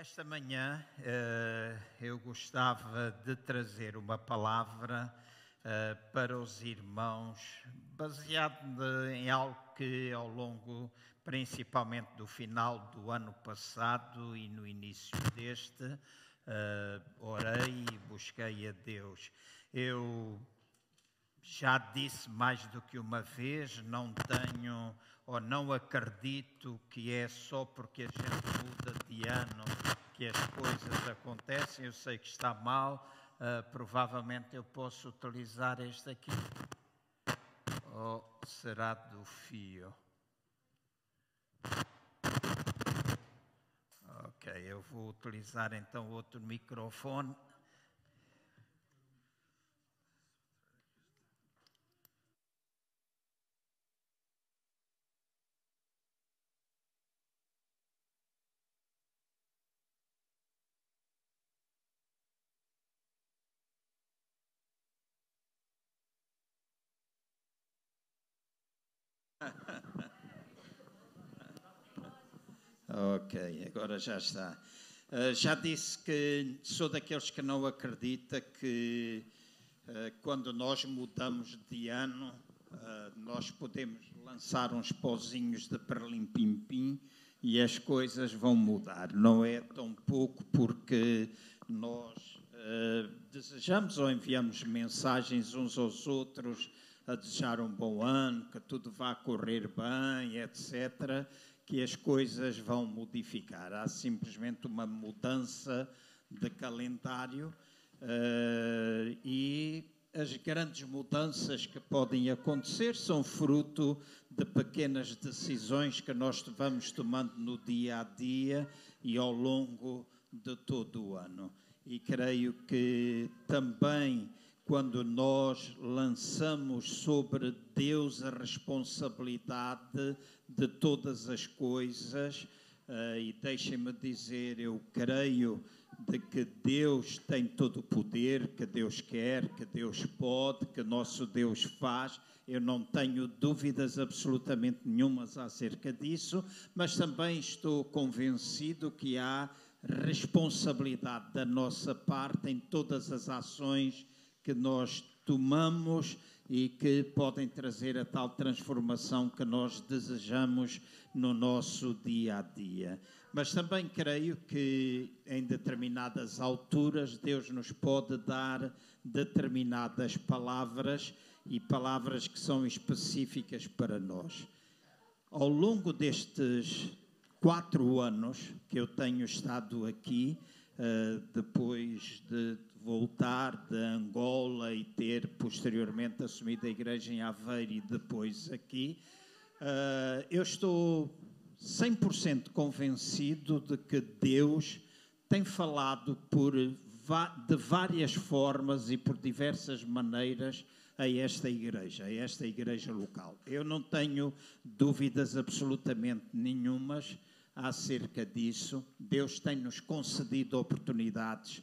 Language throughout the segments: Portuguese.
Esta manhã uh, eu gostava de trazer uma palavra uh, para os irmãos, baseado em algo que ao longo, principalmente do final do ano passado e no início deste, uh, orei e busquei a Deus. Eu já disse mais do que uma vez, não tenho ou não acredito que é só porque a gente muda de ano que as coisas acontecem. Eu sei que está mal, uh, provavelmente eu posso utilizar este aqui. Ou será do fio? Ok, eu vou utilizar então outro microfone. ok, agora já está. Uh, já disse que sou daqueles que não acredita que uh, quando nós mudamos de ano uh, nós podemos lançar uns pozinhos de perlim-pim-pim e as coisas vão mudar. Não é tão pouco porque nós desejamos ou enviamos mensagens uns aos outros a desejar um bom ano, que tudo vá correr bem, etc., que as coisas vão modificar. Há simplesmente uma mudança de calendário uh, e as grandes mudanças que podem acontecer são fruto de pequenas decisões que nós vamos tomando no dia a dia e ao longo de todo o ano. E creio que também quando nós lançamos sobre Deus a responsabilidade de todas as coisas, uh, e deixem-me dizer, eu creio de que Deus tem todo o poder, que Deus quer, que Deus pode, que nosso Deus faz. Eu não tenho dúvidas absolutamente nenhumas acerca disso, mas também estou convencido que há responsabilidade da nossa parte em todas as ações que nós tomamos e que podem trazer a tal transformação que nós desejamos no nosso dia a dia. Mas também creio que em determinadas alturas Deus nos pode dar determinadas palavras e palavras que são específicas para nós. Ao longo destes quatro anos que eu tenho estado aqui, uh, depois de voltar de Angola e ter posteriormente assumido a igreja em Aveiro e depois aqui, uh, eu estou 100% convencido de que Deus tem falado por de várias formas e por diversas maneiras a esta igreja, a esta igreja local. Eu não tenho dúvidas absolutamente nenhumas acerca disso. Deus tem nos concedido oportunidades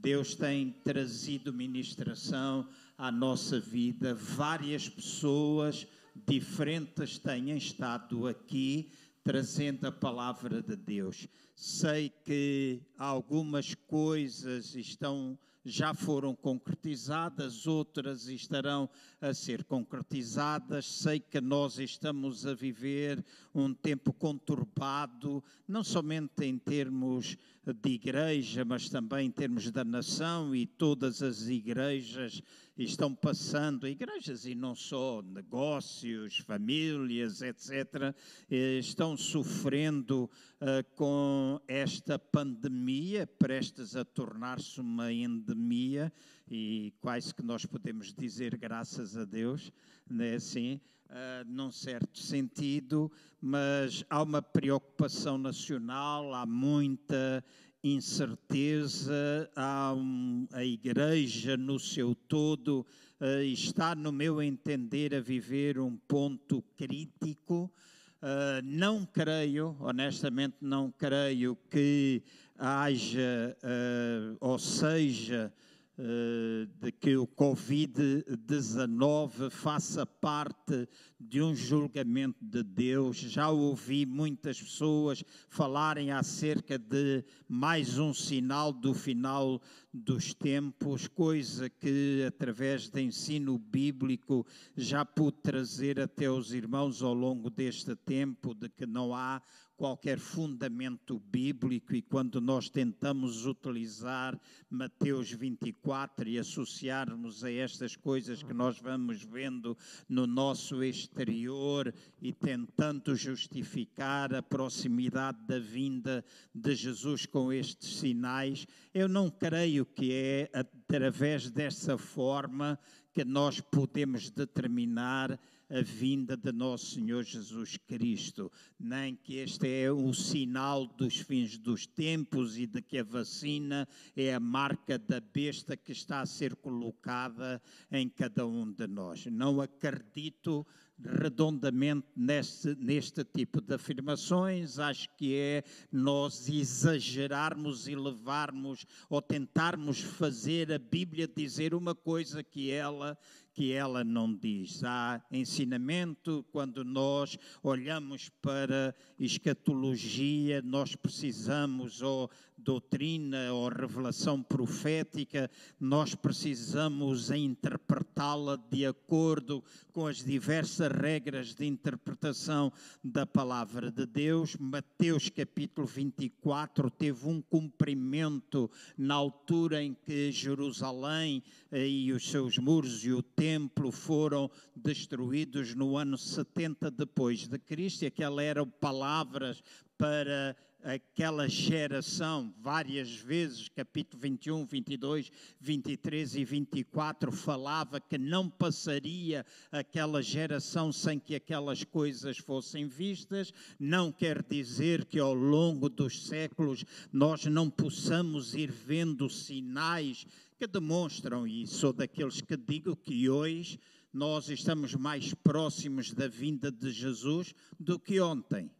Deus tem trazido ministração à nossa vida. Várias pessoas diferentes têm estado aqui trazendo a palavra de Deus. Sei que algumas coisas estão já foram concretizadas, outras estarão a ser concretizadas. Sei que nós estamos a viver um tempo conturbado, não somente em termos de igreja, mas também em termos da nação, e todas as igrejas estão passando, igrejas e não só, negócios, famílias, etc., eh, estão sofrendo uh, com esta pandemia, prestes a tornar-se uma endemia, e quase que nós podemos dizer graças a Deus, né, assim, uh, num certo sentido, mas há uma preocupação nacional, há muita incerteza, há um, a igreja no seu todo uh, está, no meu entender, a viver um ponto crítico. Uh, não creio, honestamente, não creio que haja, uh, ou seja, de que o Covid-19 faça parte de um julgamento de Deus. Já ouvi muitas pessoas falarem acerca de mais um sinal do final dos tempos, coisa que, através de ensino bíblico, já pude trazer até os irmãos ao longo deste tempo, de que não há qualquer fundamento bíblico e quando nós tentamos utilizar Mateus 24 e associarmos a estas coisas que nós vamos vendo no nosso exterior e tentando justificar a proximidade da vinda de Jesus com estes sinais, eu não creio que é através dessa forma que nós podemos determinar a vinda de nosso Senhor Jesus Cristo, nem que este é o sinal dos fins dos tempos e de que a vacina é a marca da besta que está a ser colocada em cada um de nós. Não acredito redondamente neste, neste tipo de afirmações, acho que é nós exagerarmos e levarmos ou tentarmos fazer a Bíblia dizer uma coisa que ela que ela não diz. Há ensinamento quando nós olhamos para escatologia, nós precisamos ou doutrina ou revelação profética, nós precisamos interpretá-la de acordo com as diversas regras de interpretação da palavra de Deus. Mateus capítulo 24 teve um cumprimento na altura em que Jerusalém eh, e os seus muros e o templo foram destruídos no ano 70 depois de Cristo, e aquelas eram palavras para aquela geração, várias vezes, capítulo 21, 22, 23 e 24, falava que não passaria aquela geração sem que aquelas coisas fossem vistas. Não quer dizer que ao longo dos séculos nós não possamos ir vendo sinais que demonstram isso. Sou daqueles que digo que hoje nós estamos mais próximos da vinda de Jesus do que ontem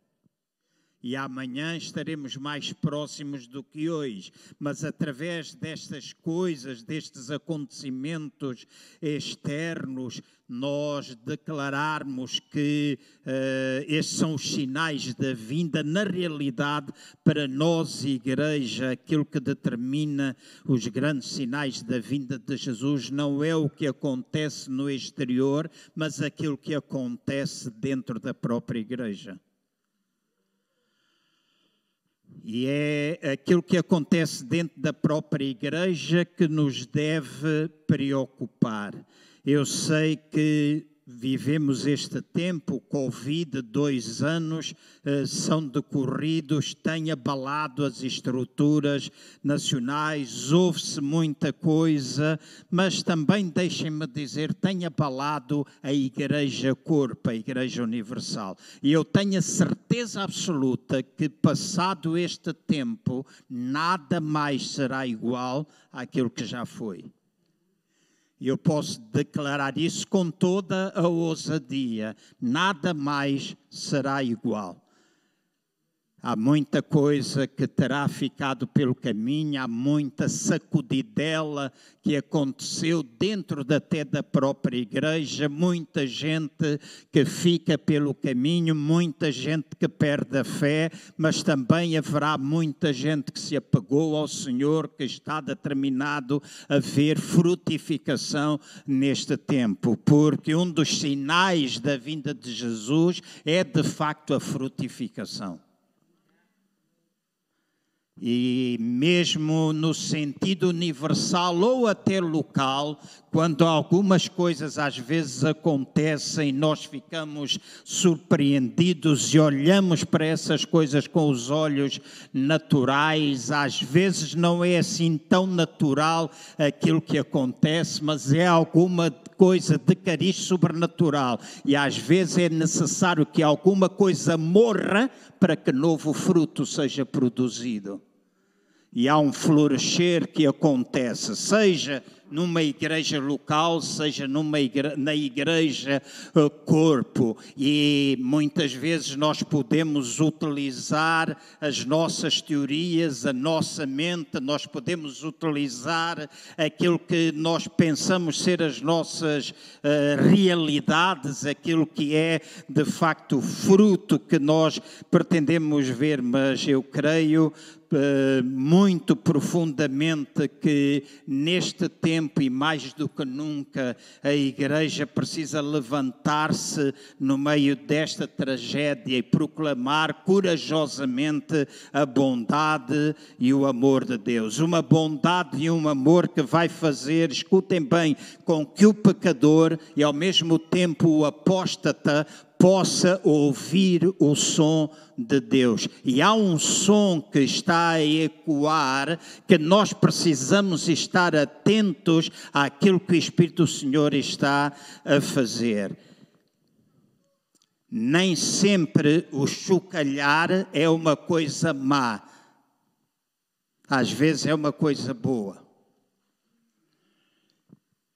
e amanhã estaremos mais próximos do que hoje. Mas através destas coisas, destes acontecimentos externos, nós declararmos que uh, estes são os sinais da vinda, na realidade, para nós, igreja, aquilo que determina os grandes sinais da vinda de Jesus não é o que acontece no exterior, mas aquilo que acontece dentro da própria igreja. E é aquilo que acontece dentro da própria igreja que nos deve preocupar. Eu sei que vivemos este tempo, Covid, dois anos eh, são decorridos, tem abalado as estruturas nacionais, houve-se muita coisa, mas também, deixem-me dizer, tem abalado a Igreja Corpo, a Igreja Universal. E eu tenho a certeza absoluta que, passado este tempo, nada mais será igual àquilo que já foi. E eu posso declarar isso com toda a ousadia: nada mais será igual. Há muita coisa que terá ficado pelo caminho, há muita sacudidela que aconteceu dentro até da própria igreja, muita gente que fica pelo caminho, muita gente que perde a fé, mas também haverá muita gente que se apegou ao Senhor, que está determinado a ver frutificação neste tempo, porque um dos sinais da vinda de Jesus é de facto a frutificação. E mesmo no sentido universal ou até local, quando algumas coisas às vezes acontecem, nós ficamos surpreendidos e olhamos para essas coisas com os olhos naturais. Às vezes não é assim tão natural aquilo que acontece, mas é alguma coisa de cariz sobrenatural. E às vezes é necessário que alguma coisa morra para que novo fruto seja produzido e há um florescer que acontece, seja numa igreja local, seja numa igreja, na igreja uh, corpo. E muitas vezes nós podemos utilizar as nossas teorias, a nossa mente, nós podemos utilizar aquilo que nós pensamos ser as nossas uh, realidades, aquilo que é de facto fruto que nós pretendemos ver, mas eu creio muito profundamente que neste tempo e mais do que nunca a Igreja precisa levantar-se no meio desta tragédia e proclamar corajosamente a bondade e o amor de Deus. Uma bondade e um amor que vai fazer, escutem bem, com que o pecador e ao mesmo tempo o apóstata possa ouvir o som de Deus. E há um som que está a ecoar que nós precisamos estar atentos àquilo que o Espírito do Senhor está a fazer. Nem sempre o chocalhar é uma coisa má. Às vezes é uma coisa boa.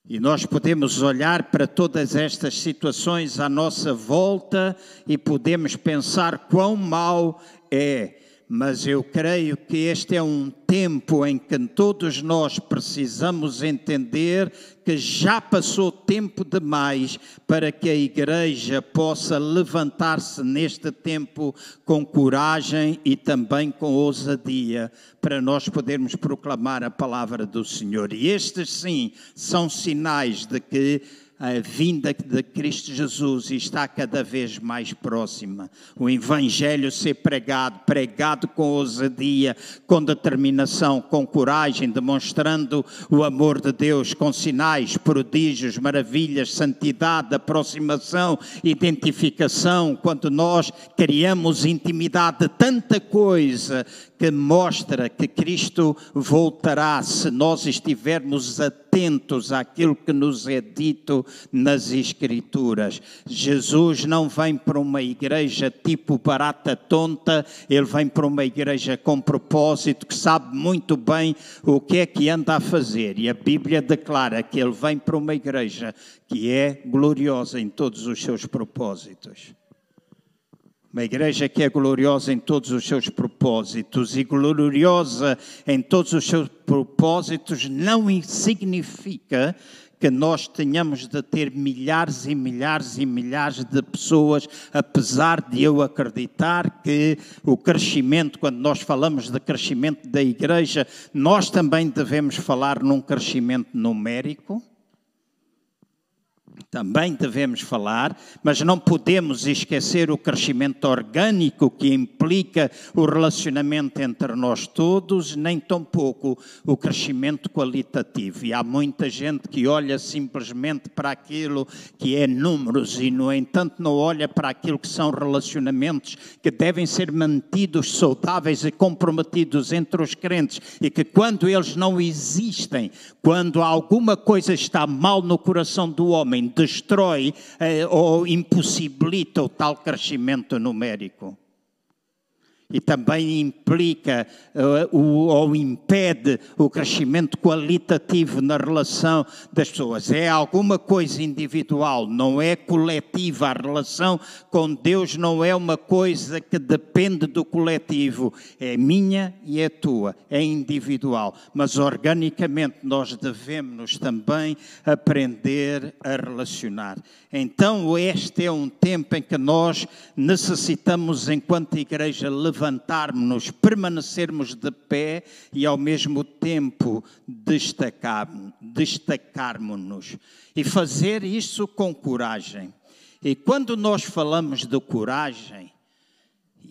E nós podemos olhar para todas estas situações à nossa volta e podemos pensar quão mal é mas eu creio que este é um tempo em que todos nós precisamos entender que já passou tempo demais para que a igreja possa levantar-se neste tempo com coragem e também com ousadia, para nós podermos proclamar a palavra do Senhor. E estes sim são sinais de que a vinda de Cristo Jesus está cada vez mais próxima. O Evangelho ser pregado, pregado com ousadia, com determinação, com coragem, demonstrando o amor de Deus, com sinais, prodígios, maravilhas, santidade, aproximação, identificação. Quando nós criamos intimidade, tanta coisa que mostra que Cristo voltará se nós estivermos atentos àquilo que nos é dito nas Escrituras. Jesus não vem para uma igreja tipo barata tonta, ele vem para uma igreja com propósito, que sabe muito bem o que é que anda a fazer. E a Bíblia declara que ele vem para uma igreja que é gloriosa em todos os seus propósitos. Uma igreja que é gloriosa em todos os seus propósitos e gloriosa em todos os seus propósitos não significa que nós tenhamos de ter milhares e milhares e milhares de pessoas, apesar de eu acreditar que o crescimento, quando nós falamos de crescimento da igreja, nós também devemos falar num crescimento numérico também devemos falar, mas não podemos esquecer o crescimento orgânico que implica o relacionamento entre nós todos, nem tampouco o crescimento qualitativo. E há muita gente que olha simplesmente para aquilo que é números e, no entanto, não olha para aquilo que são relacionamentos que devem ser mantidos saudáveis e comprometidos entre os crentes e que, quando eles não existem, quando alguma coisa está mal no coração do homem, destrói eh, ou impossibilita o tal crescimento numérico e também implica uh, o, ou impede o crescimento qualitativo na relação das pessoas. É alguma coisa individual, não é coletiva. A relação com Deus não é uma coisa que depende do coletivo, é minha e é tua, é individual. Mas organicamente nós devemos também aprender a relacionar. Então, este é um tempo em que nós necessitamos, enquanto igreja, levantar levantarmos-nos, permanecermos de pé e ao mesmo tempo destacarmos-nos. E fazer isso com coragem. E quando nós falamos de coragem,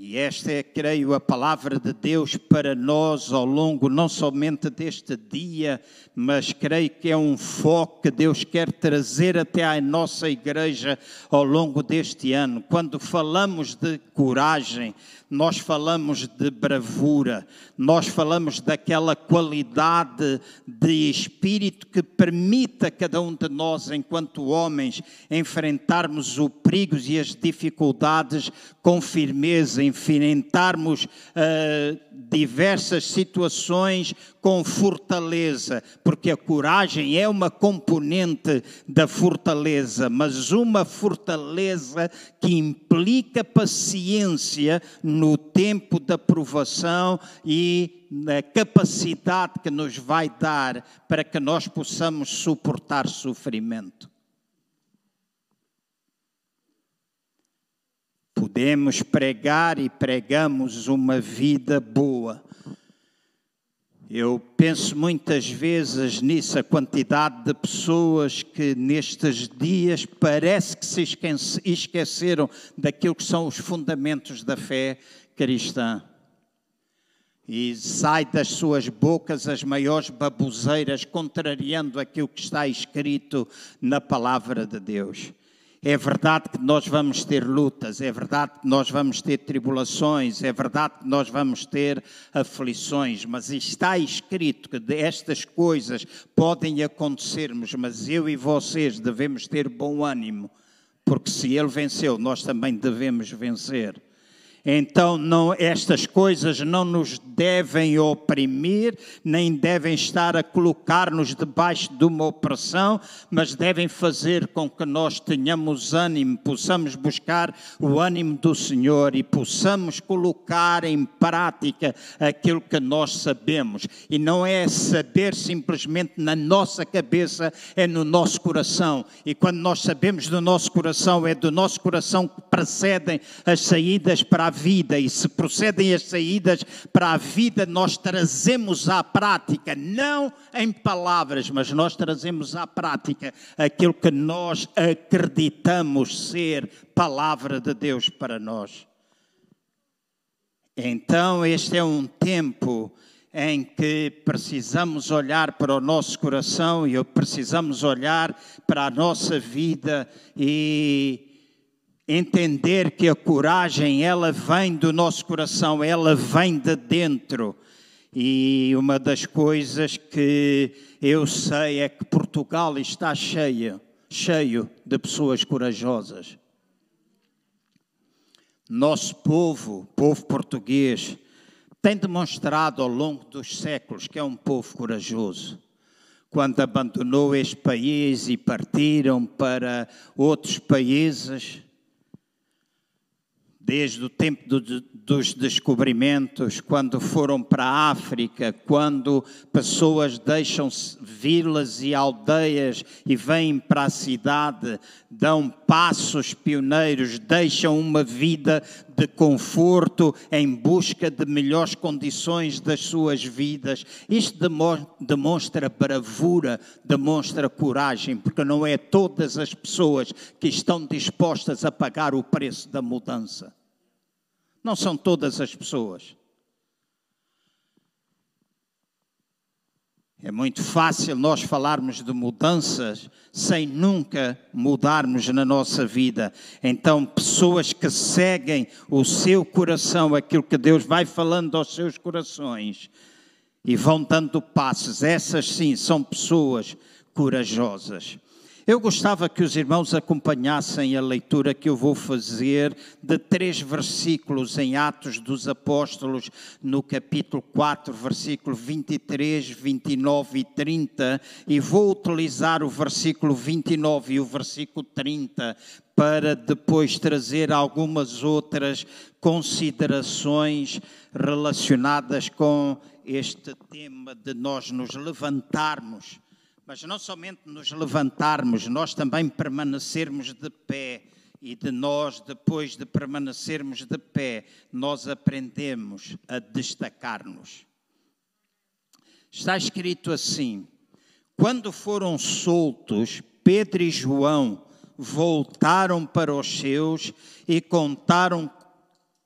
e esta é, creio, a palavra de Deus para nós ao longo não somente deste dia, mas creio que é um foco que Deus quer trazer até à nossa igreja ao longo deste ano. Quando falamos de coragem, nós falamos de bravura, nós falamos daquela qualidade de espírito que permite a cada um de nós, enquanto homens, enfrentarmos os perigos e as dificuldades com firmeza, enfrentarmos uh, diversas situações com fortaleza, porque a coragem é uma componente da fortaleza, mas uma fortaleza que implica paciência no tempo da provação e na capacidade que nos vai dar para que nós possamos suportar sofrimento. Podemos pregar e pregamos uma vida boa. Eu penso muitas vezes nisso, a quantidade de pessoas que nestes dias parece que se esqueceram daquilo que são os fundamentos da fé cristã. E sai das suas bocas as maiores baboseiras, contrariando aquilo que está escrito na palavra de Deus. É verdade que nós vamos ter lutas, é verdade que nós vamos ter tribulações, é verdade que nós vamos ter aflições, mas está escrito que estas coisas podem acontecermos, mas eu e vocês devemos ter bom ânimo, porque se ele venceu, nós também devemos vencer. Então, não, estas coisas não nos devem oprimir, nem devem estar a colocar-nos debaixo de uma opressão, mas devem fazer com que nós tenhamos ânimo, possamos buscar o ânimo do Senhor e possamos colocar em prática aquilo que nós sabemos. E não é saber simplesmente na nossa cabeça, é no nosso coração. E quando nós sabemos do nosso coração, é do nosso coração que precedem as saídas para a a vida e se procedem as saídas para a vida, nós trazemos à prática, não em palavras, mas nós trazemos à prática aquilo que nós acreditamos ser palavra de Deus para nós. Então, este é um tempo em que precisamos olhar para o nosso coração e precisamos olhar para a nossa vida e entender que a coragem ela vem do nosso coração, ela vem de dentro. E uma das coisas que eu sei é que Portugal está cheio, cheio de pessoas corajosas. Nosso povo, povo português, tem demonstrado ao longo dos séculos que é um povo corajoso. Quando abandonou este país e partiram para outros países, desde o tempo do, dos descobrimentos, quando foram para a África, quando pessoas deixam vilas e aldeias e vêm para a cidade, dão passos pioneiros, deixam uma vida de conforto em busca de melhores condições das suas vidas. Isto demonstra bravura, demonstra coragem, porque não é todas as pessoas que estão dispostas a pagar o preço da mudança. Não são todas as pessoas. É muito fácil nós falarmos de mudanças sem nunca mudarmos na nossa vida. Então, pessoas que seguem o seu coração, aquilo que Deus vai falando aos seus corações e vão dando passos, essas sim são pessoas corajosas. Eu gostava que os irmãos acompanhassem a leitura que eu vou fazer de três versículos em Atos dos Apóstolos, no capítulo 4, versículo 23, 29 e 30, e vou utilizar o versículo 29 e o versículo 30 para depois trazer algumas outras considerações relacionadas com este tema de nós nos levantarmos mas não somente nos levantarmos, nós também permanecermos de pé. E de nós, depois de permanecermos de pé, nós aprendemos a destacar-nos. Está escrito assim: quando foram soltos, Pedro e João voltaram para os seus e contaram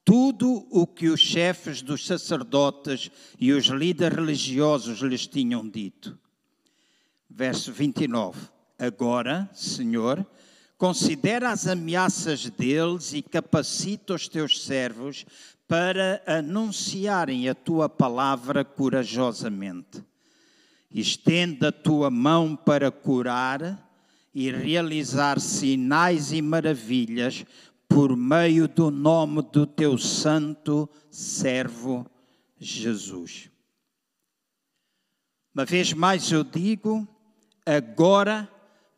tudo o que os chefes dos sacerdotes e os líderes religiosos lhes tinham dito verso 29. Agora, Senhor, considera as ameaças deles e capacita os teus servos para anunciarem a tua palavra corajosamente. Estenda a tua mão para curar e realizar sinais e maravilhas por meio do nome do teu santo servo Jesus. Uma vez mais eu digo, agora,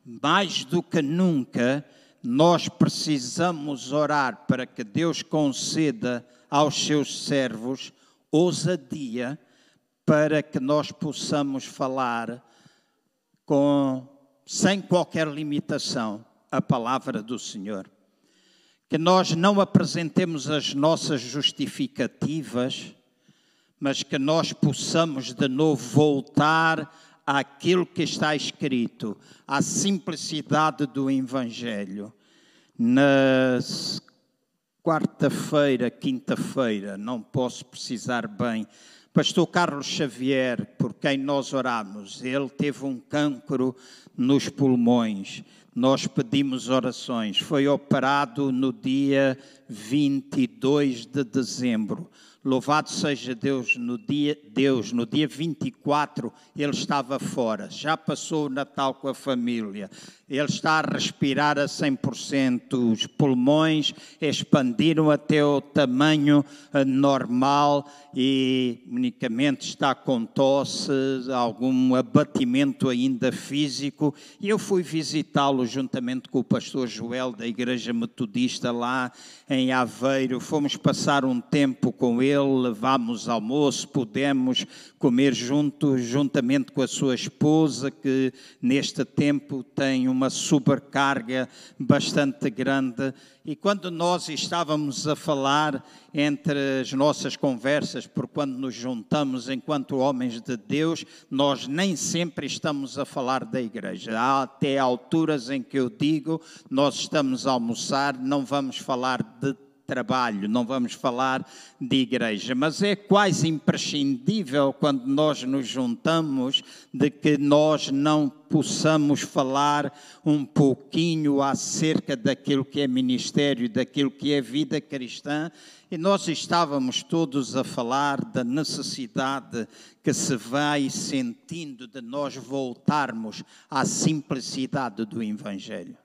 mais do que nunca, nós precisamos orar para que Deus conceda aos seus servos ousadia para que nós possamos falar com sem qualquer limitação a palavra do Senhor. Que nós não apresentemos as nossas justificativas, mas que nós possamos de novo voltar àquilo que está escrito, à simplicidade do Evangelho. Na quarta-feira, quinta-feira, não posso precisar bem, Pastor Carlos Xavier, por quem nós oramos, ele teve um cancro nos pulmões. Nós pedimos orações. Foi operado no dia 22 de dezembro. Louvado seja Deus, no dia, Deus, no dia 24 ele estava fora, já passou o Natal com a família, ele está a respirar a 100%, os pulmões expandiram até o tamanho eh, normal e unicamente está com tosse, algum abatimento ainda físico. E eu fui visitá-lo juntamente com o pastor Joel da Igreja Metodista lá em Aveiro. Fomos passar um tempo com ele, levámos almoço, pudemos comer juntos, juntamente com a sua esposa, que neste tempo tem uma supercarga bastante grande. E quando nós estávamos a falar entre as nossas conversas, por quando nos juntamos enquanto homens de Deus, nós nem sempre estamos a falar da igreja. Há até alturas em que eu digo, nós estamos a almoçar, não vamos falar de trabalho, não vamos falar de igreja, mas é quase imprescindível quando nós nos juntamos de que nós não possamos falar um pouquinho acerca daquilo que é ministério, daquilo que é vida cristã. E nós estávamos todos a falar da necessidade que se vai sentindo de nós voltarmos à simplicidade do Evangelho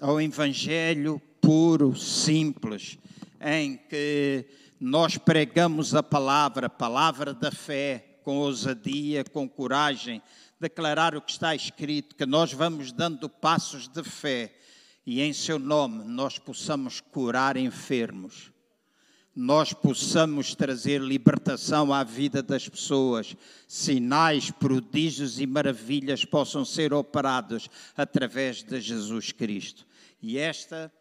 ao Evangelho puro, simples, em que nós pregamos a palavra, a palavra da fé, com ousadia, com coragem, declarar o que está escrito, que nós vamos dando passos de fé e em seu nome nós possamos curar enfermos, nós possamos trazer libertação à vida das pessoas, sinais, prodígios e maravilhas possam ser operados através de Jesus Cristo. E esta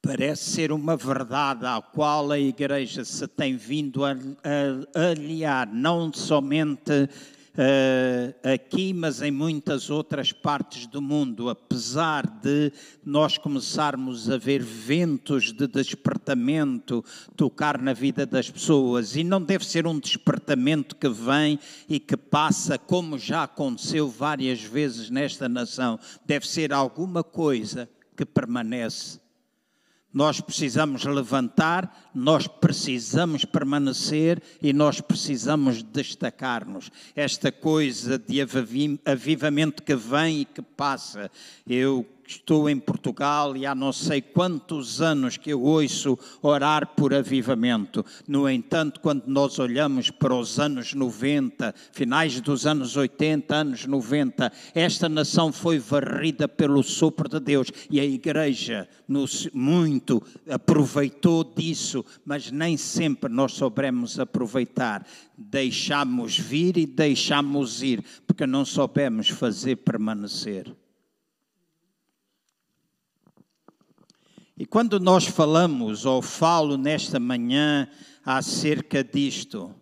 parece ser uma verdade à qual a Igreja se tem vindo a, aliar, não somente uh, aqui, mas em muitas outras partes do mundo, apesar de nós começarmos a ver ventos de despertamento tocar na vida das pessoas, e não deve ser um despertamento que vem e que passa, como já aconteceu várias vezes nesta nação, deve ser alguma coisa que permanece nós precisamos levantar, nós precisamos permanecer e nós precisamos destacar-nos. Esta coisa de avivamento que vem e que passa, eu Estou em Portugal e há não sei quantos anos que eu ouço orar por avivamento. No entanto, quando nós olhamos para os anos 90, finais dos anos 80, anos 90, esta nação foi varrida pelo sopro de Deus e a igreja nos, muito aproveitou disso, mas nem sempre nós soubemos aproveitar. Deixamos vir e deixamos ir, porque não soubemos fazer permanecer. E quando nós falamos, ou falo nesta manhã acerca disto,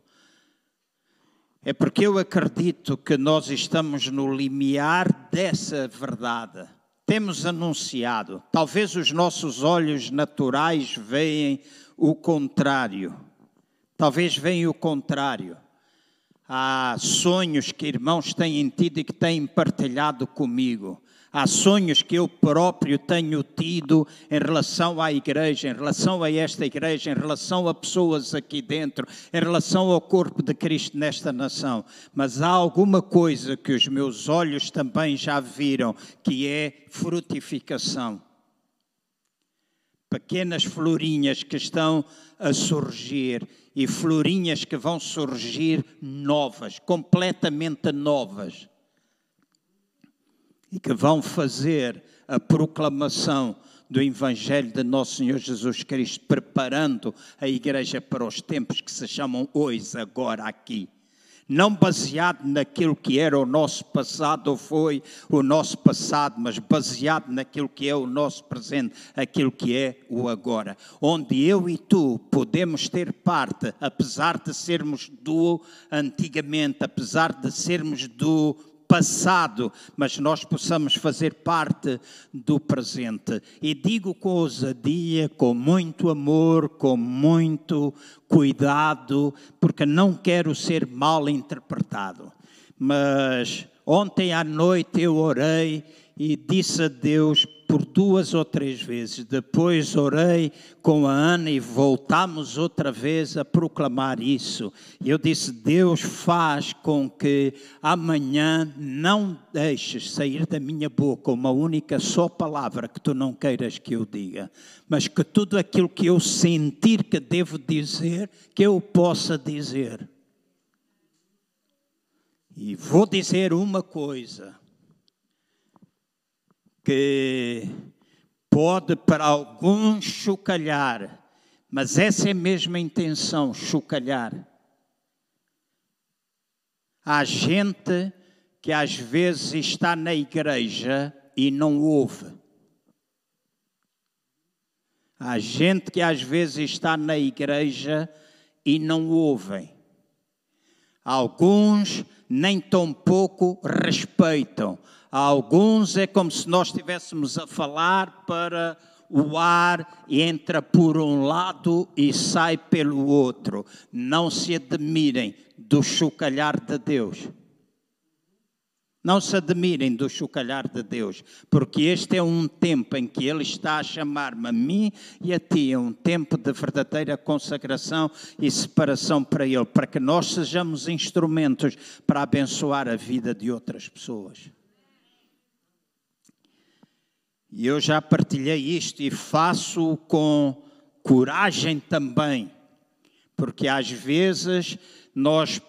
é porque eu acredito que nós estamos no limiar dessa verdade. Temos anunciado, talvez os nossos olhos naturais veem o contrário. Talvez venha o contrário. Há sonhos que irmãos têm tido e que têm partilhado comigo Há sonhos que eu próprio tenho tido em relação à igreja, em relação a esta igreja, em relação a pessoas aqui dentro, em relação ao corpo de Cristo nesta nação. Mas há alguma coisa que os meus olhos também já viram, que é frutificação. Pequenas florinhas que estão a surgir e florinhas que vão surgir novas, completamente novas e que vão fazer a proclamação do Evangelho de Nosso Senhor Jesus Cristo, preparando a igreja para os tempos que se chamam hoje, agora, aqui. Não baseado naquilo que era o nosso passado ou foi o nosso passado, mas baseado naquilo que é o nosso presente, aquilo que é o agora. Onde eu e tu podemos ter parte, apesar de sermos do antigamente, apesar de sermos do passado, mas nós possamos fazer parte do presente. E digo com ousadia, com muito amor, com muito cuidado, porque não quero ser mal interpretado. Mas ontem à noite eu orei e disse a Deus por duas ou três vezes. Depois orei com a Ana e voltamos outra vez a proclamar isso. E eu disse: Deus faz com que amanhã não deixes sair da minha boca uma única só palavra que tu não queiras que eu diga, mas que tudo aquilo que eu sentir que devo dizer, que eu possa dizer. E vou dizer uma coisa que pode para alguns chocalhar, mas essa é mesmo a intenção, chocalhar. Há gente que às vezes está na igreja e não ouve. Há gente que às vezes está na igreja e não ouvem. Alguns nem tão pouco respeitam. A alguns é como se nós estivéssemos a falar para o ar entra por um lado e sai pelo outro. Não se admirem do chocalhar de Deus. Não se admirem do chocalhar de Deus, porque este é um tempo em que Ele está a chamar-me a mim e a ti, é um tempo de verdadeira consagração e separação para Ele, para que nós sejamos instrumentos para abençoar a vida de outras pessoas. E eu já partilhei isto e faço com coragem também, porque às vezes nós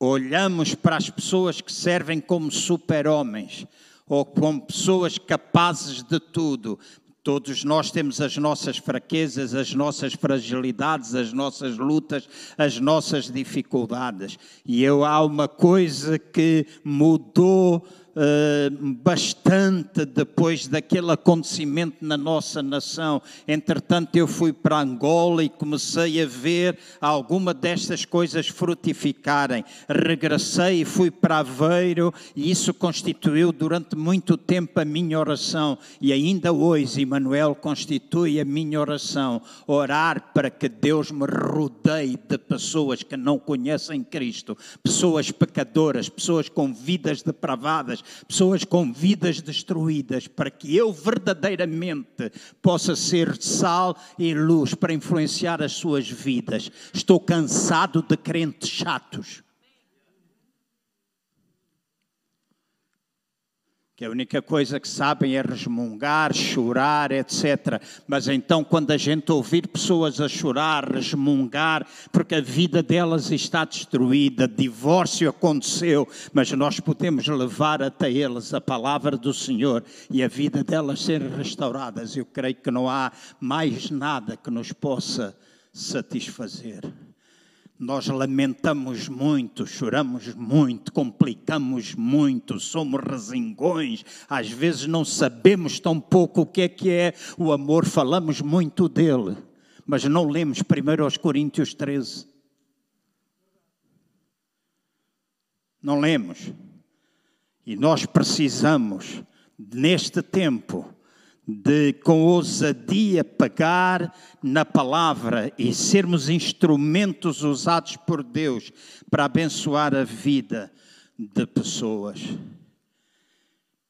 olhamos para as pessoas que servem como super-homens ou como pessoas capazes de tudo. Todos nós temos as nossas fraquezas, as nossas fragilidades, as nossas lutas, as nossas dificuldades. E eu há uma coisa que mudou eh, bastante depois daquele acontecimento na nossa nação. Entretanto, eu fui para Angola e comecei a ver alguma destas coisas frutificarem. Regressei e fui para Aveiro e isso constituiu durante muito tempo a minha oração. E ainda hoje, Emmanuel, constitui a minha oração. Orar para que Deus me rodeie de pessoas que não conhecem Cristo, pessoas pecadoras, pessoas com vidas depravadas, pessoas com vidas destruídas, para que eu verdadeiramente possa ser sal e luz para influenciar as suas vidas. Estou cansado de crentes chatos. Que a única coisa que sabem é resmungar, chorar, etc. Mas então, quando a gente ouvir pessoas a chorar, resmungar, porque a vida delas está destruída, divórcio aconteceu, mas nós podemos levar até eles a palavra do Senhor e a vida delas ser restauradas, eu creio que não há mais nada que nos possa satisfazer nós lamentamos muito, choramos muito, complicamos muito, somos resingões, às vezes não sabemos tão pouco o que é que é o amor, falamos muito dele, mas não lemos primeiro aos Coríntios 13. Não lemos. E nós precisamos, neste tempo, de com ousadia pegar na palavra e sermos instrumentos usados por Deus para abençoar a vida de pessoas.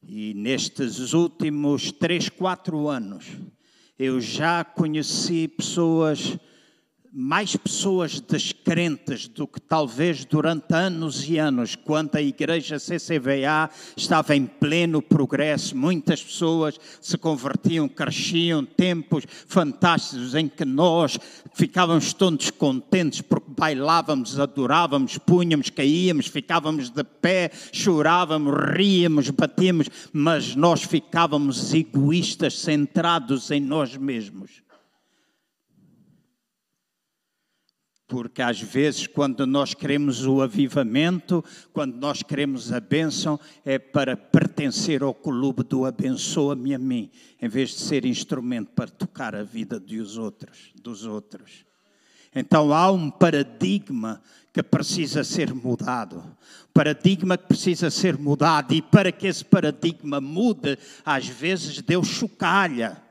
E nestes últimos três, quatro anos, eu já conheci pessoas mais pessoas descrentes do que talvez durante anos e anos, quando a igreja CCVA estava em pleno progresso, muitas pessoas se convertiam, cresciam, tempos fantásticos em que nós ficávamos todos contentes porque bailávamos, adorávamos, punhamos, caíamos, ficávamos de pé, chorávamos, ríamos, batíamos, mas nós ficávamos egoístas, centrados em nós mesmos. Porque às vezes, quando nós queremos o avivamento, quando nós queremos a bênção, é para pertencer ao clube do abençoa-me a mim, em vez de ser instrumento para tocar a vida dos outros, dos outros. Então há um paradigma que precisa ser mudado. Paradigma que precisa ser mudado, e para que esse paradigma mude, às vezes Deus chocalha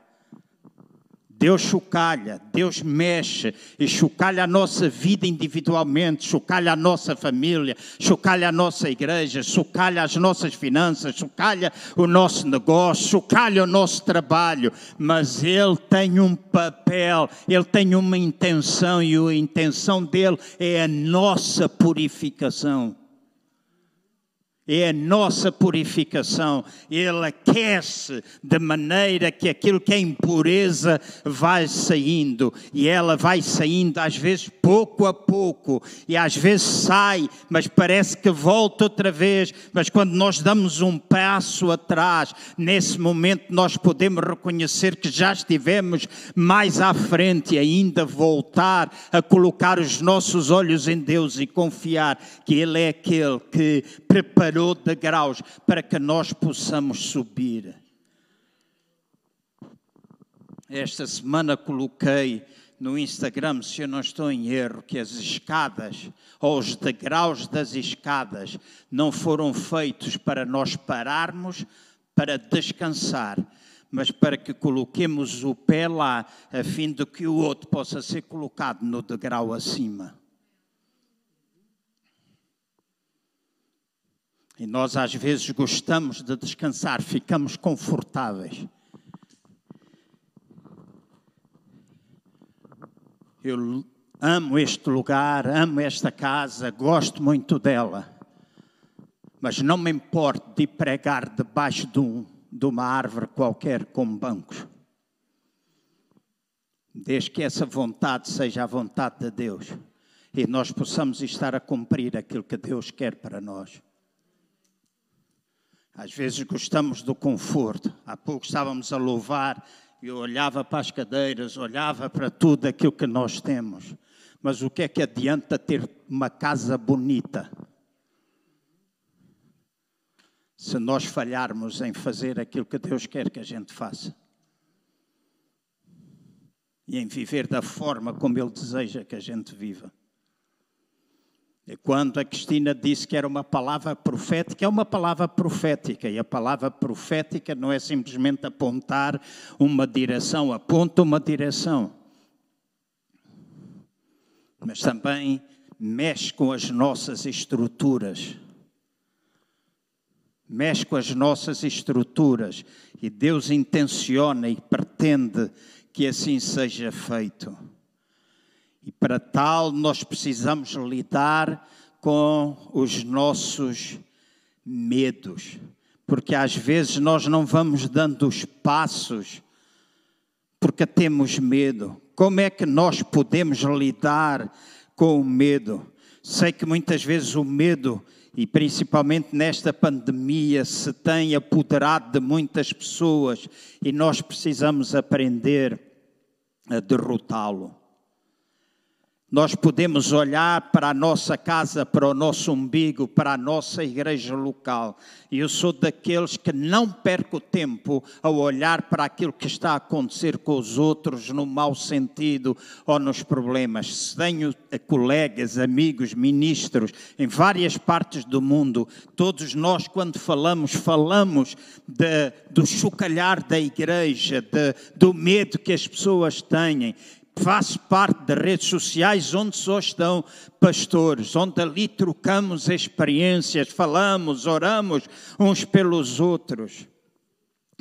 Deus chocalha, Deus mexe e chocalha a nossa vida individualmente, chocalha a nossa família, chocalha a nossa igreja, chocalha as nossas finanças, chocalha o nosso negócio, chocalha o nosso trabalho, mas Ele tem um papel, Ele tem uma intenção e a intenção dele é a nossa purificação é a nossa purificação. Ele aquece de maneira que aquilo que é impureza vai saindo e ela vai saindo às vezes pouco a pouco e às vezes sai, mas parece que volta outra vez. Mas quando nós damos um passo atrás, nesse momento nós podemos reconhecer que já estivemos mais à frente e ainda voltar a colocar os nossos olhos em Deus e confiar que Ele é aquele que preparou preparou degraus para que nós possamos subir. Esta semana coloquei no Instagram, se eu não estou em erro, que as escadas ou os degraus das escadas não foram feitos para nós pararmos para descansar, mas para que coloquemos o pé lá, a fim de que o outro possa ser colocado no degrau acima. E nós às vezes gostamos de descansar, ficamos confortáveis. Eu amo este lugar, amo esta casa, gosto muito dela. Mas não me importo de pregar debaixo de, um, de uma árvore qualquer com bancos. Desde que essa vontade seja a vontade de Deus e nós possamos estar a cumprir aquilo que Deus quer para nós. Às vezes gostamos do conforto. Há pouco estávamos a louvar e eu olhava para as cadeiras, olhava para tudo aquilo que nós temos. Mas o que é que adianta ter uma casa bonita? Se nós falharmos em fazer aquilo que Deus quer que a gente faça. E em viver da forma como Ele deseja que a gente viva. E quando a Cristina disse que era uma palavra profética, é uma palavra profética. E a palavra profética não é simplesmente apontar uma direção, aponta uma direção. Mas também mexe com as nossas estruturas. Mexe com as nossas estruturas. E Deus intenciona e pretende que assim seja feito. E para tal, nós precisamos lidar com os nossos medos, porque às vezes nós não vamos dando os passos porque temos medo. Como é que nós podemos lidar com o medo? Sei que muitas vezes o medo, e principalmente nesta pandemia, se tem apoderado de muitas pessoas e nós precisamos aprender a derrotá-lo. Nós podemos olhar para a nossa casa, para o nosso umbigo, para a nossa igreja local. E eu sou daqueles que não perco tempo a olhar para aquilo que está a acontecer com os outros no mau sentido ou nos problemas. Tenho colegas, amigos, ministros em várias partes do mundo, todos nós, quando falamos, falamos de, do chocalhar da igreja, de, do medo que as pessoas têm Faço parte de redes sociais onde só estão pastores, onde ali trocamos experiências, falamos, oramos uns pelos outros.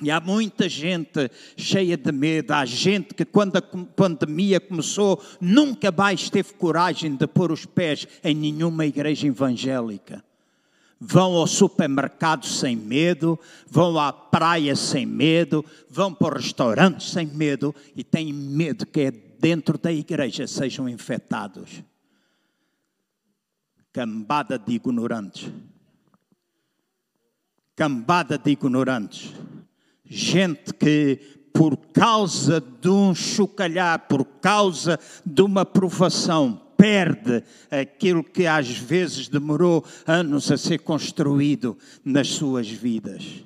E há muita gente cheia de medo, há gente que quando a pandemia começou nunca mais teve coragem de pôr os pés em nenhuma igreja evangélica. Vão ao supermercado sem medo, vão à praia sem medo, vão para o restaurante sem medo e têm medo que é dentro da igreja sejam infectados. Cambada de ignorantes. Cambada de ignorantes gente que, por causa de um chocalhar, por causa de uma provação, perde aquilo que às vezes demorou anos a ser construído nas suas vidas.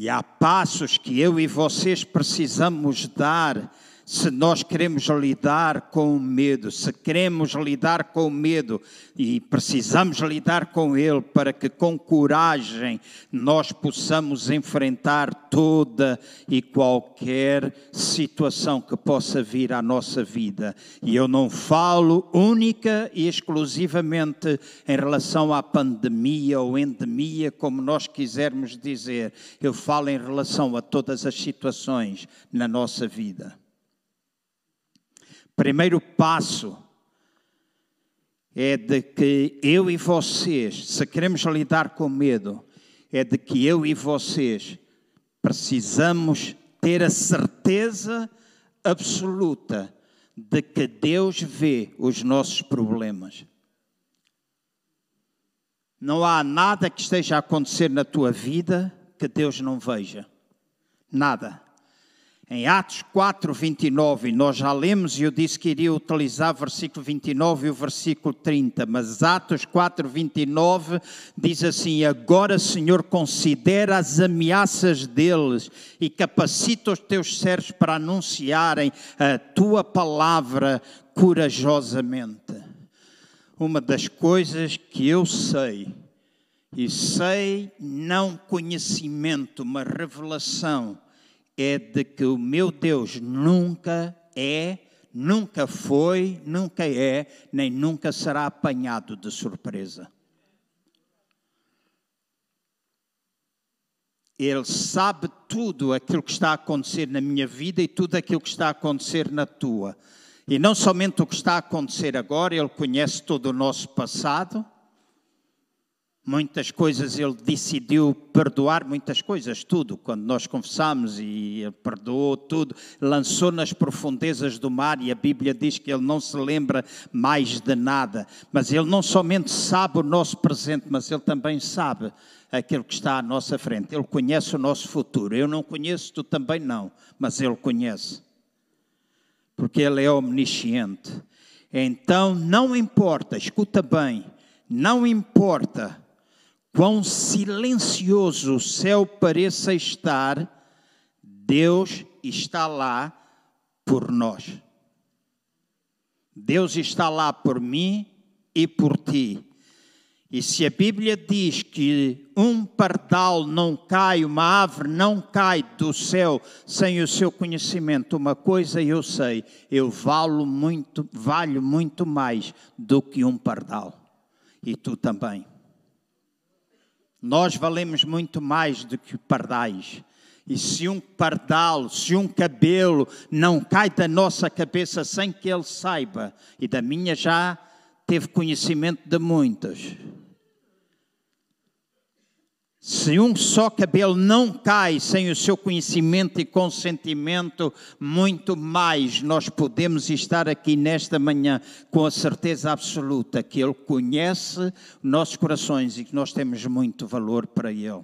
E há passos que eu e vocês precisamos dar se nós queremos lidar com o medo, se queremos lidar com o medo e precisamos lidar com ele para que com coragem nós possamos enfrentar toda e qualquer situação que possa vir à nossa vida. E eu não falo única e exclusivamente em relação à pandemia ou endemia, como nós quisermos dizer. Eu falo em relação a todas as situações na nossa vida. Primeiro passo é de que eu e vocês, se queremos lidar com medo, é de que eu e vocês precisamos ter a certeza absoluta de que Deus vê os nossos problemas. Não há nada que esteja a acontecer na tua vida que Deus não veja. Nada. Em Atos 4, 29, nós já lemos e eu disse que iria utilizar o versículo 29 e o versículo 30, mas Atos 4, 29 diz assim: Agora, Senhor, considera as ameaças deles e capacita os teus servos para anunciarem a tua palavra corajosamente. Uma das coisas que eu sei, e sei não conhecimento, uma revelação, é de que o meu Deus nunca é, nunca foi, nunca é, nem nunca será apanhado de surpresa. Ele sabe tudo aquilo que está a acontecer na minha vida e tudo aquilo que está a acontecer na tua. E não somente o que está a acontecer agora, Ele conhece todo o nosso passado Muitas coisas ele decidiu perdoar, muitas coisas, tudo. Quando nós confessamos e ele perdoou tudo, lançou nas profundezas do mar e a Bíblia diz que ele não se lembra mais de nada. Mas ele não somente sabe o nosso presente, mas ele também sabe aquilo que está à nossa frente. Ele conhece o nosso futuro. Eu não conheço, tu também não, mas ele conhece. Porque ele é omnisciente. Então, não importa, escuta bem, não importa quão silencioso o céu pareça estar, Deus está lá por nós. Deus está lá por mim e por ti. E se a Bíblia diz que um pardal não cai, uma árvore não cai do céu sem o seu conhecimento, uma coisa eu sei, eu valo muito, valho muito mais do que um pardal. E tu também. Nós valemos muito mais do que pardais. E se um pardal, se um cabelo não cai da nossa cabeça sem que ele saiba, e da minha já teve conhecimento de muitos, se um só cabelo não cai sem o seu conhecimento e consentimento, muito mais nós podemos estar aqui nesta manhã com a certeza absoluta que Ele conhece nossos corações e que nós temos muito valor para Ele.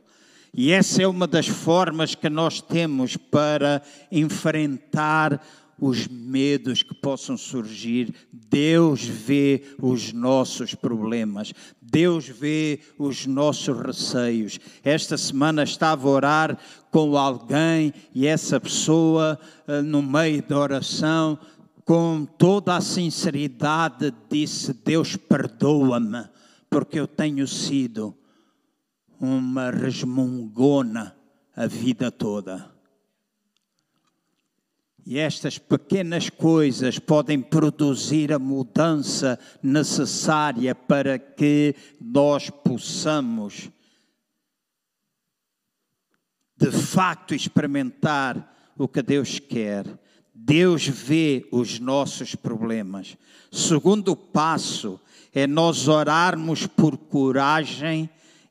E essa é uma das formas que nós temos para enfrentar os medos que possam surgir. Deus vê os nossos problemas, Deus vê os nossos receios. Esta semana estava a orar com alguém e essa pessoa, eh, no meio da oração, com toda a sinceridade, disse: Deus perdoa-me, porque eu tenho sido uma resmungona a vida toda. E estas pequenas coisas podem produzir a mudança necessária para que nós possamos, de facto, experimentar o que Deus quer. Deus vê os nossos problemas. Segundo passo é nós orarmos por coragem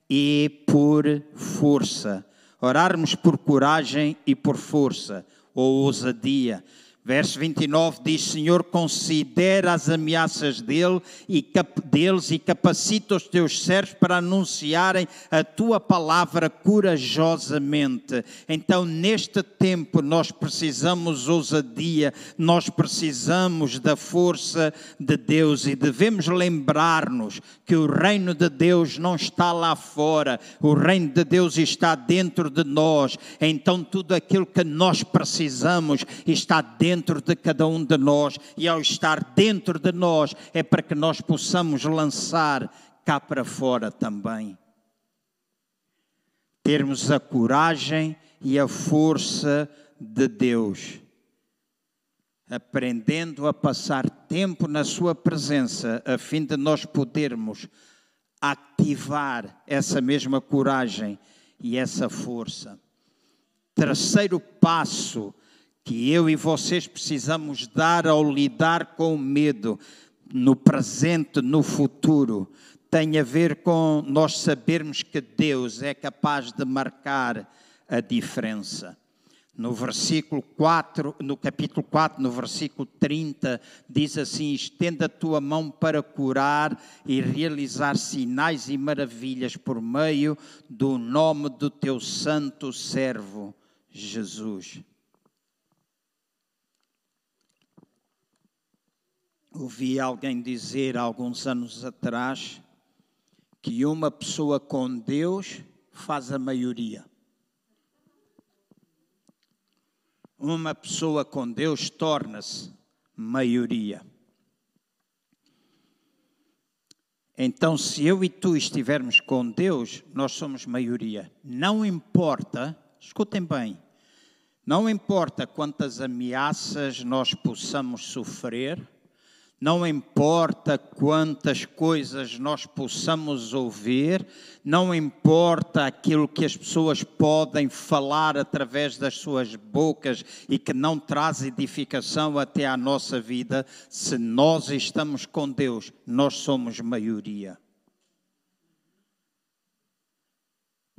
e por força. Orarmos por coragem e por força ou ousadia. Verso 29 diz: Senhor, considera as ameaças dele e deles e capacita os teus servos para anunciarem a tua palavra corajosamente. Então, neste tempo, nós precisamos ousadia, nós precisamos da força de Deus e devemos lembrar-nos que o reino de Deus não está lá fora, o reino de Deus está dentro de nós. Então, tudo aquilo que nós precisamos está dentro dentro de cada um de nós, e ao estar dentro de nós, é para que nós possamos lançar cá para fora também. Termos a coragem e a força de Deus, aprendendo a passar tempo na Sua presença, a fim de nós podermos ativar essa mesma coragem e essa força. Terceiro passo que eu e vocês precisamos dar ao lidar com o medo no presente, no futuro, tem a ver com nós sabermos que Deus é capaz de marcar a diferença. No versículo 4, no capítulo 4, no versículo 30, diz assim: Estenda a tua mão para curar e realizar sinais e maravilhas por meio do nome do teu santo servo Jesus. Ouvi alguém dizer alguns anos atrás que uma pessoa com Deus faz a maioria. Uma pessoa com Deus torna-se maioria. Então, se eu e tu estivermos com Deus, nós somos maioria. Não importa, escutem bem, não importa quantas ameaças nós possamos sofrer, não importa quantas coisas nós possamos ouvir, não importa aquilo que as pessoas podem falar através das suas bocas e que não traz edificação até à nossa vida, se nós estamos com Deus, nós somos maioria.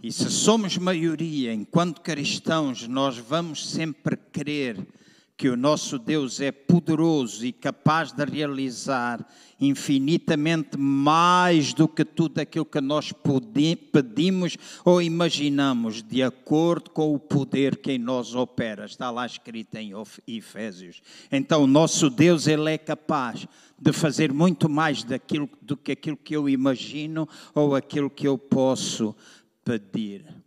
E se somos maioria, enquanto cristãos, nós vamos sempre querer que o nosso Deus é poderoso e capaz de realizar infinitamente mais do que tudo aquilo que nós pedimos ou imaginamos, de acordo com o poder que em nós opera. Está lá escrito em Efésios. Então, o nosso Deus, ele é capaz de fazer muito mais daquilo, do que aquilo que eu imagino ou aquilo que eu posso pedir.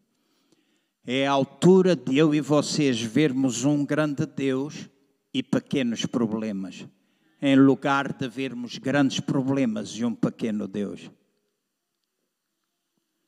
É a altura de eu e vocês vermos um grande Deus e pequenos problemas, em lugar de vermos grandes problemas e um pequeno Deus.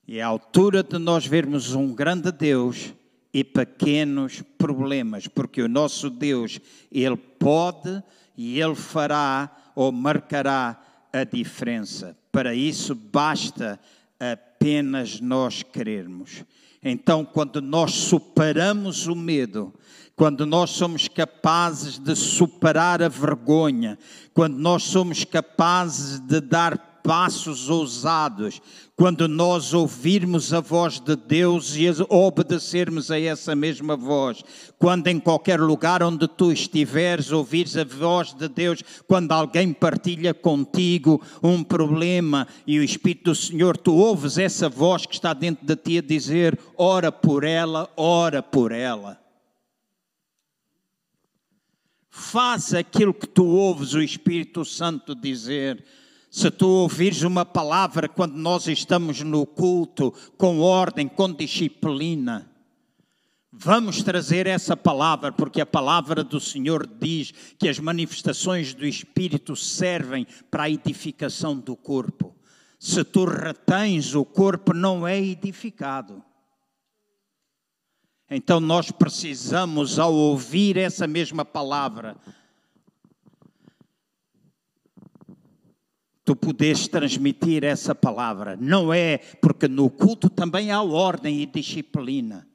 É a altura de nós vermos um grande Deus e pequenos problemas, porque o nosso Deus, Ele pode e Ele fará ou marcará a diferença. Para isso basta apenas nós querermos. Então, quando nós superamos o medo, quando nós somos capazes de superar a vergonha, quando nós somos capazes de dar passos ousados, quando nós ouvirmos a voz de Deus e obedecermos a essa mesma voz, quando em qualquer lugar onde tu estiveres ouvires a voz de Deus, quando alguém partilha contigo um problema e o Espírito do Senhor, tu ouves essa voz que está dentro de ti a dizer: ora por ela, ora por ela. Faz aquilo que tu ouves o Espírito Santo dizer se tu ouvires uma palavra quando nós estamos no culto, com ordem, com disciplina, vamos trazer essa palavra, porque a palavra do Senhor diz que as manifestações do Espírito servem para a edificação do corpo. Se tu retens, o corpo não é edificado. Então nós precisamos, ao ouvir essa mesma palavra, tu podes transmitir essa palavra. Não é porque no culto também há ordem e disciplina.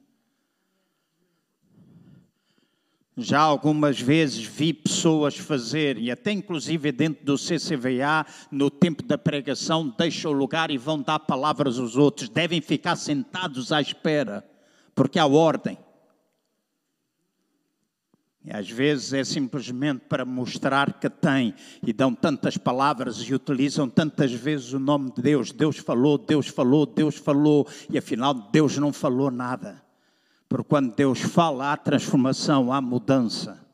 Já algumas vezes vi pessoas fazer, e até inclusive dentro do CCVA, no tempo da pregação, deixam o lugar e vão dar palavras aos outros. Devem ficar sentados à espera, porque há ordem. E às vezes é simplesmente para mostrar que tem, e dão tantas palavras e utilizam tantas vezes o nome de Deus. Deus falou, Deus falou, Deus falou, e afinal Deus não falou nada. Porque quando Deus fala, há transformação, há mudança.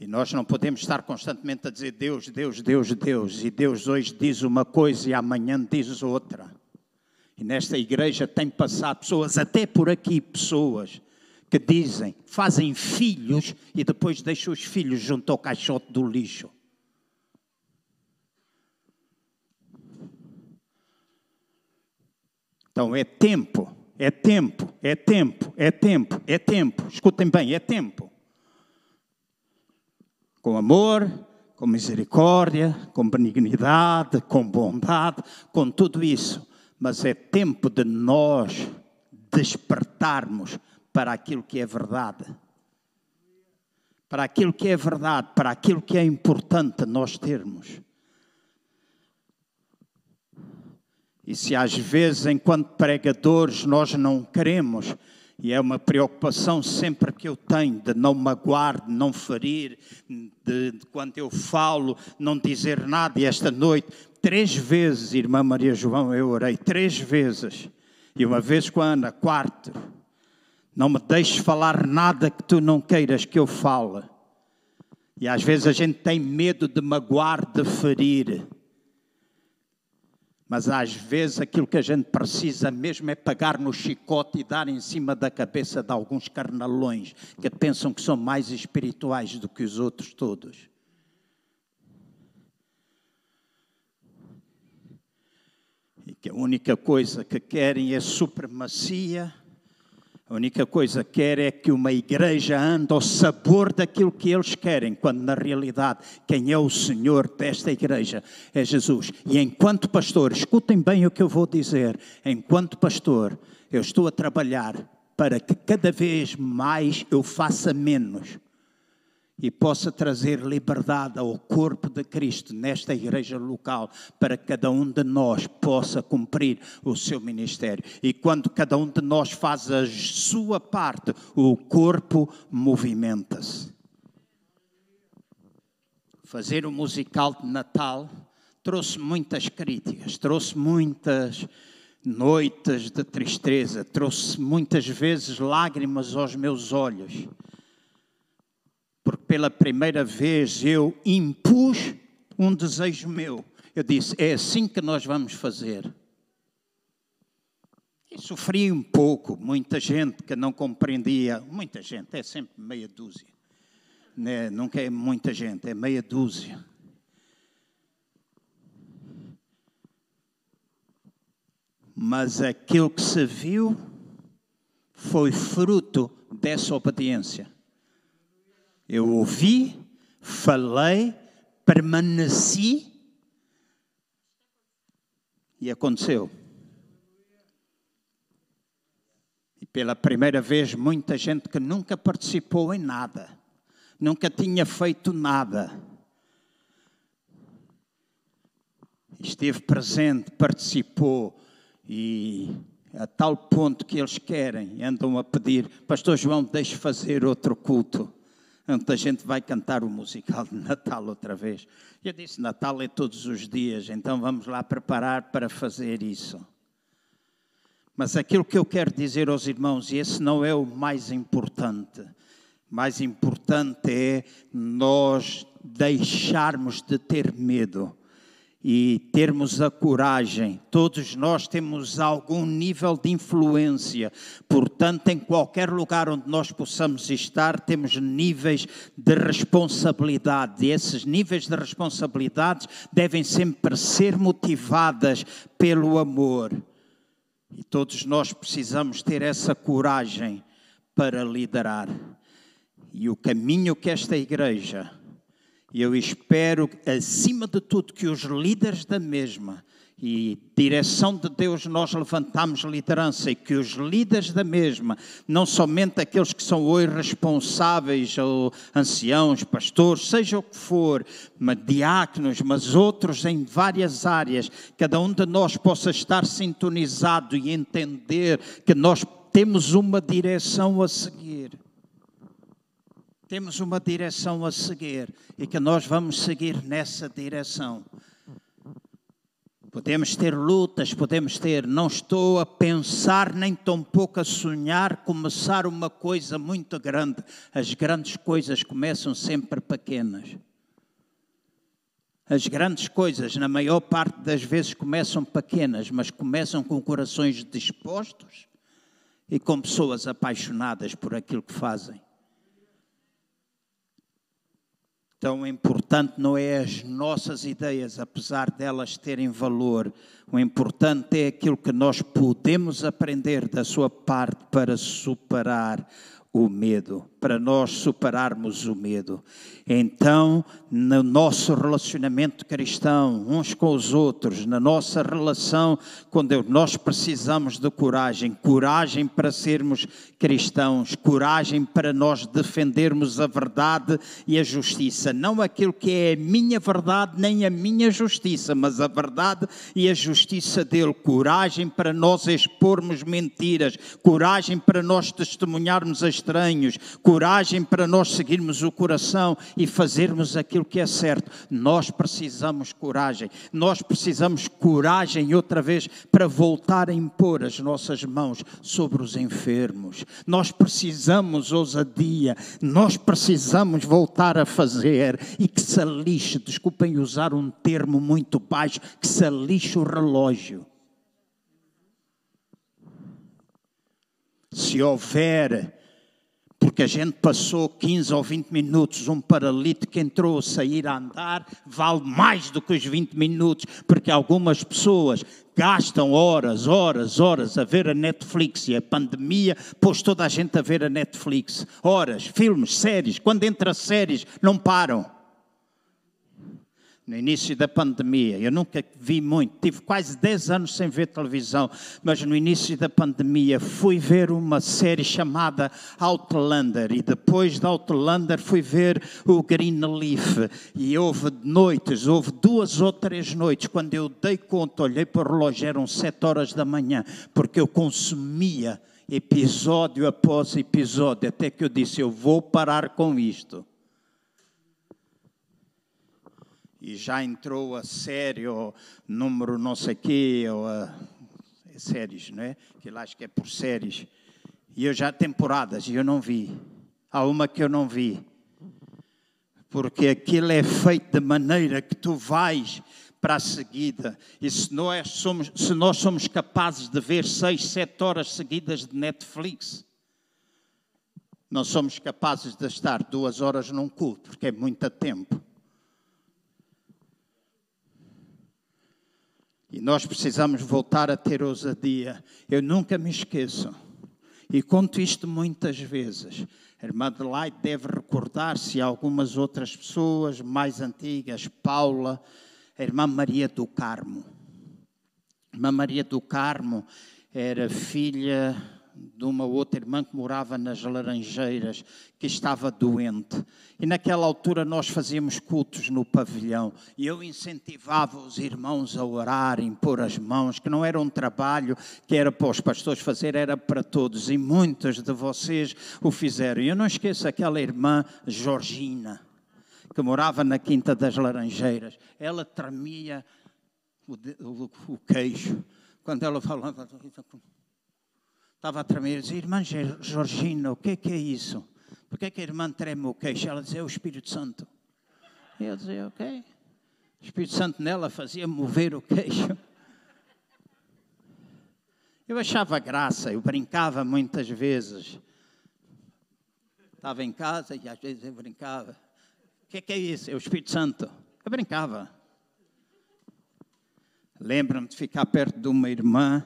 E nós não podemos estar constantemente a dizer Deus, Deus, Deus, Deus. E Deus hoje diz uma coisa e amanhã diz outra. E nesta igreja tem passado pessoas, até por aqui, pessoas que dizem, fazem filhos e depois deixam os filhos junto ao caixote do lixo. Então é tempo é tempo, é tempo, é tempo, é tempo. Escutem bem, é tempo. Com amor, com misericórdia, com benignidade, com bondade, com tudo isso. Mas é tempo de nós despertarmos para aquilo que é verdade. Para aquilo que é verdade, para aquilo que é importante nós termos. E se às vezes, enquanto pregadores, nós não queremos, e é uma preocupação sempre que eu tenho de não magoar, de não ferir, de, de quando eu falo, não dizer nada. E esta noite, três vezes, irmã Maria João, eu orei três vezes. E uma vez com a Ana, quarto, não me deixes falar nada que tu não queiras que eu fale. E às vezes a gente tem medo de magoar, de ferir. Mas às vezes aquilo que a gente precisa mesmo é pagar no chicote e dar em cima da cabeça de alguns carnalões que pensam que são mais espirituais do que os outros todos. E que a única coisa que querem é supremacia a única coisa que quer é que uma igreja ande ao sabor daquilo que eles querem, quando na realidade quem é o Senhor desta igreja é Jesus. E enquanto pastor, escutem bem o que eu vou dizer, enquanto pastor, eu estou a trabalhar para que cada vez mais eu faça menos e possa trazer liberdade ao corpo de Cristo nesta igreja local, para que cada um de nós possa cumprir o seu ministério. E quando cada um de nós faz a sua parte, o corpo movimenta-se. Fazer o musical de Natal trouxe muitas críticas, trouxe muitas noites de tristeza, trouxe muitas vezes lágrimas aos meus olhos pela primeira vez eu impus um desejo meu. Eu disse: é assim que nós vamos fazer. E sofri um pouco, muita gente que não compreendia, muita gente, é sempre meia dúzia. Né? Nunca é muita gente, é meia dúzia. Mas aquilo que se viu foi fruto dessa obediência. Eu ouvi, falei, permaneci e aconteceu. E pela primeira vez, muita gente que nunca participou em nada, nunca tinha feito nada, esteve presente, participou e a tal ponto que eles querem, andam a pedir, Pastor João, deixe fazer outro culto onde a gente vai cantar o musical de Natal outra vez. Eu disse: Natal é todos os dias, então vamos lá preparar para fazer isso. Mas aquilo que eu quero dizer aos irmãos, e esse não é o mais importante, mais importante é nós deixarmos de ter medo e termos a coragem. Todos nós temos algum nível de influência, portanto, em qualquer lugar onde nós possamos estar, temos níveis de responsabilidade. E esses níveis de responsabilidade devem sempre ser motivadas pelo amor. E todos nós precisamos ter essa coragem para liderar. E o caminho que esta igreja, e eu espero, acima de tudo, que os líderes da mesma e direção de Deus nós levantamos liderança e que os líderes da mesma, não somente aqueles que são hoje responsáveis, ou anciãos, pastores, seja o que for, mas diáconos, mas outros em várias áreas, cada um de nós possa estar sintonizado e entender que nós temos uma direção a seguir. Temos uma direção a seguir e que nós vamos seguir nessa direção. Podemos ter lutas, podemos ter. Não estou a pensar, nem tampouco a sonhar começar uma coisa muito grande. As grandes coisas começam sempre pequenas. As grandes coisas, na maior parte das vezes, começam pequenas, mas começam com corações dispostos e com pessoas apaixonadas por aquilo que fazem. Tão importante não é as nossas ideias, apesar delas terem valor. O importante é aquilo que nós podemos aprender da sua parte para superar o medo, para nós superarmos o medo. Então, no nosso relacionamento cristão, uns com os outros, na nossa relação com Deus, nós precisamos de coragem coragem para sermos cristãos, coragem para nós defendermos a verdade e a justiça. Não aquilo que é a minha verdade nem a minha justiça, mas a verdade e a justiça dele. Coragem para nós expormos mentiras, coragem para nós testemunharmos a estranhos, coragem para nós seguirmos o coração e fazermos aquilo que é certo. Nós precisamos coragem. Nós precisamos coragem outra vez para voltar a impor as nossas mãos sobre os enfermos. Nós precisamos ousadia. Nós precisamos voltar a fazer e que se lixe, desculpem usar um termo muito baixo, que se lixe o relógio. Se houver porque a gente passou 15 ou 20 minutos, um paralítico entrou a sair a andar, vale mais do que os 20 minutos, porque algumas pessoas gastam horas, horas, horas a ver a Netflix e a pandemia pôs toda a gente a ver a Netflix. Horas, filmes, séries, quando entra séries, não param no início da pandemia. Eu nunca vi muito, tive quase 10 anos sem ver televisão, mas no início da pandemia fui ver uma série chamada Outlander e depois de Outlander fui ver o Greenleaf e houve noites, houve duas ou três noites, quando eu dei conta, olhei para o relógio, eram 7 horas da manhã, porque eu consumia episódio após episódio, até que eu disse, eu vou parar com isto. E já entrou a série, ou número não sei quê, ou a é séries, não é? Que lá acho que é por séries. E eu já temporadas, e eu não vi. Há uma que eu não vi. Porque aquilo é feito de maneira que tu vais para a seguida. E se nós somos, se nós somos capazes de ver seis, sete horas seguidas de Netflix, não somos capazes de estar duas horas num culto, porque é muito tempo. E nós precisamos voltar a ter ousadia. Eu nunca me esqueço. E conto isto muitas vezes. A irmã Adelaide deve recordar-se algumas outras pessoas mais antigas, Paula, a irmã Maria do Carmo. A irmã Maria do Carmo era filha de uma outra irmã que morava nas Laranjeiras, que estava doente. E naquela altura nós fazíamos cultos no pavilhão. E eu incentivava os irmãos a orar, impor as mãos, que não era um trabalho que era para os pastores fazer, era para todos. E muitos de vocês o fizeram. E eu não esqueço aquela irmã Georgina, que morava na Quinta das Laranjeiras. Ela tremia o, o, o queixo quando ela falava estava a tremer. Eu dizia, irmã Georgina, o que é, que é isso? Por que, é que a irmã treme o queixo? Ela dizia, é o Espírito Santo. E eu dizia, ok. O Espírito Santo nela fazia mover o queixo. Eu achava graça, eu brincava muitas vezes. Estava em casa e às vezes eu brincava. O que é, que é isso? É o Espírito Santo. Eu brincava. Lembro-me de ficar perto de uma irmã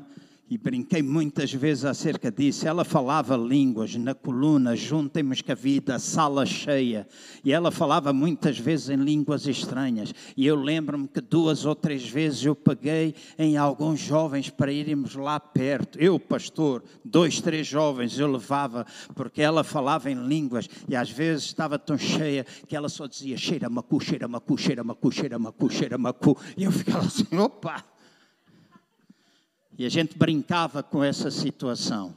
e brinquei muitas vezes acerca disso. Ela falava línguas na coluna, juntemos que a vida, sala cheia. E ela falava muitas vezes em línguas estranhas. E eu lembro-me que duas ou três vezes eu peguei em alguns jovens para irmos lá perto. Eu, pastor, dois, três jovens eu levava, porque ela falava em línguas. E às vezes estava tão cheia que ela só dizia: cheira macu, cheira macu, cheira macu, cheira macu, cheira macu. E eu ficava assim: opa! E a gente brincava com essa situação.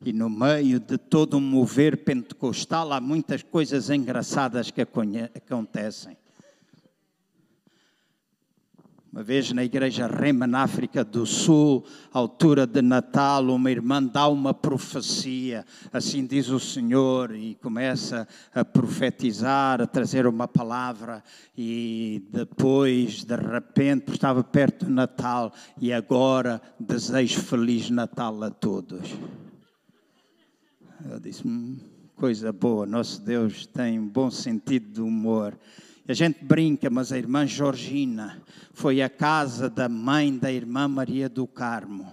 E no meio de todo um mover pentecostal há muitas coisas engraçadas que acontecem. Uma vez na igreja Rema, na África do Sul, altura de Natal, uma irmã dá uma profecia, assim diz o Senhor, e começa a profetizar, a trazer uma palavra, e depois, de repente, estava perto do Natal, e agora desejo Feliz Natal a todos. Eu disse, hum, coisa boa, nosso Deus tem um bom sentido de humor. A gente brinca, mas a irmã Georgina foi à casa da mãe da irmã Maria do Carmo.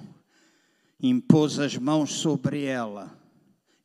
Impôs as mãos sobre ela.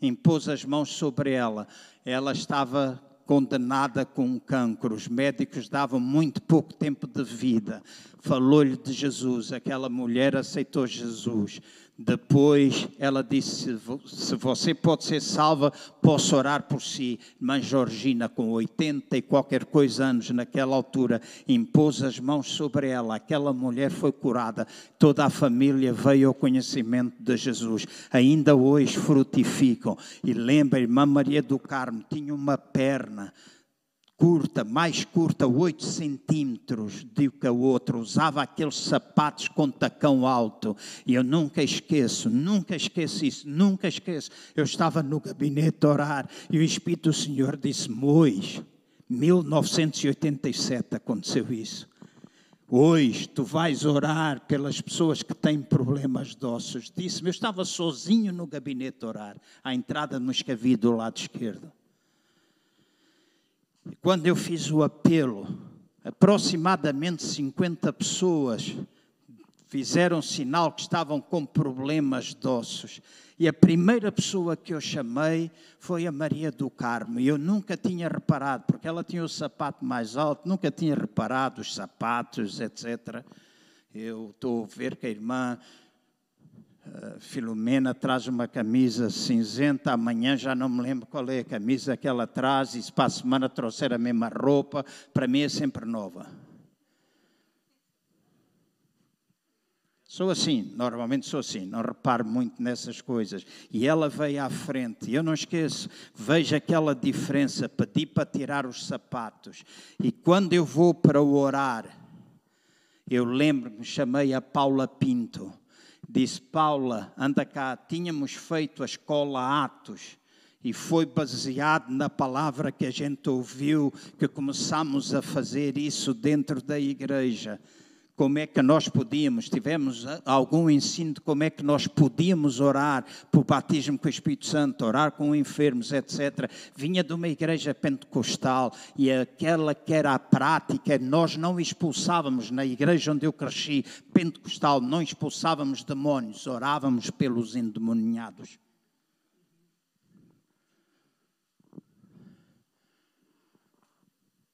Impôs as mãos sobre ela. Ela estava condenada com um cancro. Os médicos davam muito pouco tempo de vida. Falou-lhe de Jesus. Aquela mulher aceitou Jesus. Depois ela disse: Se você pode ser salva, posso orar por si. Mãe Georgina, com 80 e qualquer coisa anos naquela altura, impôs as mãos sobre ela. Aquela mulher foi curada. Toda a família veio ao conhecimento de Jesus. Ainda hoje frutificam. E lembra, irmã Maria do Carmo tinha uma perna curta, mais curta, 8 centímetros do que a outra, usava aqueles sapatos com tacão alto. E eu nunca esqueço, nunca esqueço isso, nunca esqueço. Eu estava no gabinete a orar e o Espírito do Senhor disse-me hoje, 1987 aconteceu isso. Hoje tu vais orar pelas pessoas que têm problemas de ossos. Disse-me, eu estava sozinho no gabinete a orar, à entrada no escavio do lado esquerdo. Quando eu fiz o apelo, aproximadamente 50 pessoas fizeram sinal que estavam com problemas de ossos. E a primeira pessoa que eu chamei foi a Maria do Carmo. E eu nunca tinha reparado, porque ela tinha o sapato mais alto, nunca tinha reparado os sapatos, etc. Eu estou a ver que a irmã Uh, Filomena traz uma camisa cinzenta, amanhã já não me lembro qual é a camisa que ela traz, e se para a semana trouxer a mesma roupa, para mim é sempre nova. Sou assim, normalmente sou assim, não reparo muito nessas coisas. E ela veio à frente, eu não esqueço, vejo aquela diferença, pedi para tirar os sapatos. E quando eu vou para o orar, eu lembro-me, chamei a Paula Pinto Disse Paula, anda cá, tínhamos feito a escola Atos e foi baseado na palavra que a gente ouviu que começamos a fazer isso dentro da igreja como é que nós podíamos, tivemos algum ensino de como é que nós podíamos orar por batismo com o Espírito Santo, orar com enfermos, etc. Vinha de uma igreja pentecostal e aquela que era a prática, nós não expulsávamos, na igreja onde eu cresci, pentecostal, não expulsávamos demónios, orávamos pelos endemoniados.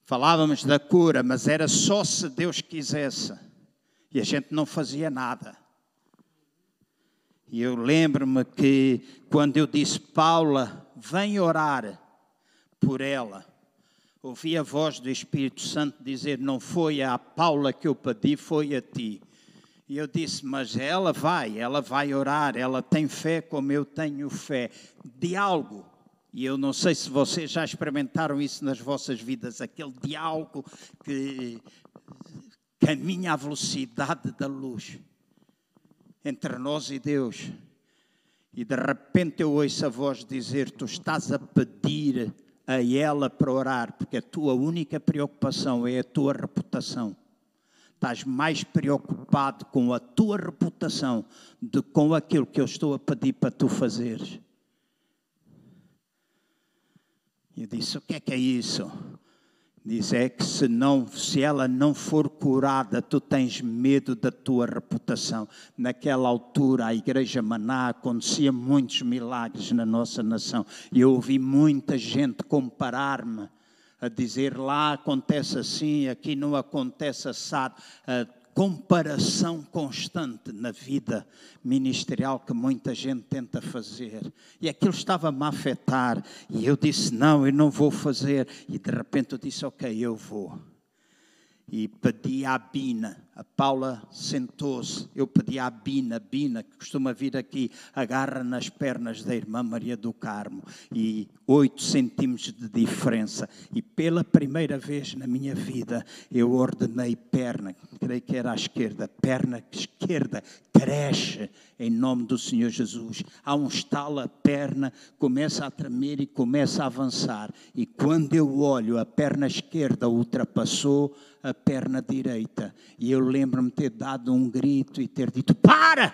Falávamos da cura, mas era só se Deus quisesse. E a gente não fazia nada. E eu lembro-me que quando eu disse, Paula, vem orar por ela, ouvi a voz do Espírito Santo dizer: Não foi a Paula que eu pedi, foi a ti. E eu disse: Mas ela vai, ela vai orar, ela tem fé como eu tenho fé. De algo. E eu não sei se vocês já experimentaram isso nas vossas vidas, aquele diálogo que caminha à velocidade da luz entre nós e Deus. E de repente eu ouço a voz dizer: Tu estás a pedir a ela para orar, porque a tua única preocupação é a tua reputação. Estás mais preocupado com a tua reputação do que com aquilo que eu estou a pedir para tu fazeres. Eu disse: O que é que é isso? Diz é que se, não, se ela não for curada, tu tens medo da tua reputação. Naquela altura, a Igreja Maná acontecia muitos milagres na nossa nação. E eu ouvi muita gente comparar-me, a dizer lá acontece assim, aqui não acontece assado comparação constante na vida ministerial que muita gente tenta fazer. E aquilo estava-me a afetar. E eu disse: Não, eu não vou fazer. E de repente eu disse: Ok, eu vou. E pedi à Bina a Paula sentou-se, eu pedi à Bina, Bina, que costuma vir aqui, agarra nas pernas da irmã Maria do Carmo, e oito centímetros de diferença. E pela primeira vez na minha vida, eu ordenei perna, creio que era à esquerda, perna esquerda, cresce em nome do Senhor Jesus. Há um estalo, a perna começa a tremer e começa a avançar. E quando eu olho, a perna esquerda ultrapassou a perna direita. E eu lembro-me ter dado um grito e ter dito: Para!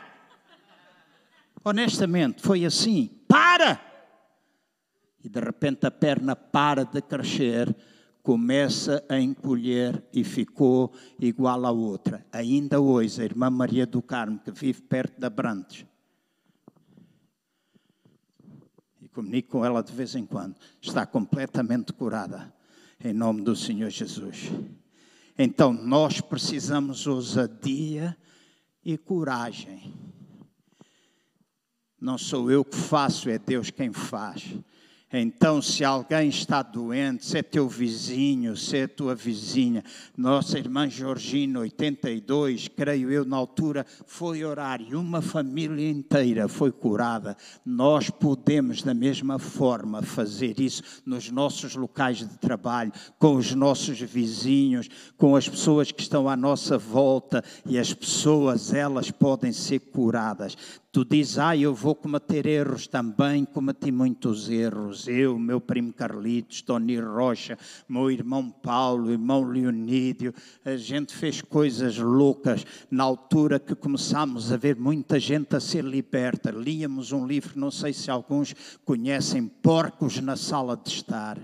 Honestamente, foi assim: Para! E de repente a perna para de crescer, começa a encolher e ficou igual à outra. Ainda hoje, a irmã Maria do Carmo, que vive perto da Brantes, e comunico com ela de vez em quando, está completamente curada, em nome do Senhor Jesus. Então nós precisamos ousadia e coragem. Não sou eu que faço, é Deus quem faz. Então, se alguém está doente, se é teu vizinho, se é tua vizinha, nossa irmã Georgina, 82, creio eu, na altura, foi orar e uma família inteira foi curada. Nós podemos, da mesma forma, fazer isso nos nossos locais de trabalho, com os nossos vizinhos, com as pessoas que estão à nossa volta e as pessoas, elas podem ser curadas. Tu dizes, ah, eu vou cometer erros também, cometi muitos erros. Eu, meu primo Carlitos, Tony Rocha, meu irmão Paulo, irmão Leonídio, a gente fez coisas loucas na altura que começámos a ver muita gente a ser liberta. Líamos um livro, não sei se alguns conhecem, Porcos na Sala de Estar.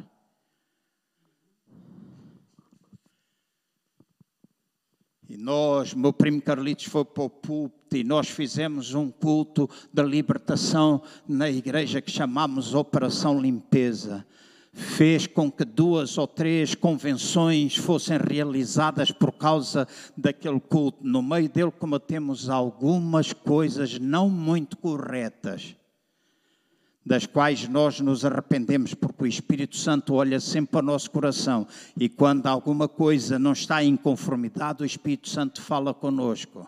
E nós, meu primo Carlitos foi para o púlpito e nós fizemos um culto da libertação na igreja que chamamos Operação Limpeza. Fez com que duas ou três convenções fossem realizadas por causa daquele culto. No meio dele cometemos algumas coisas não muito corretas das quais nós nos arrependemos, porque o Espírito Santo olha sempre para o nosso coração e quando alguma coisa não está em conformidade, o Espírito Santo fala conosco.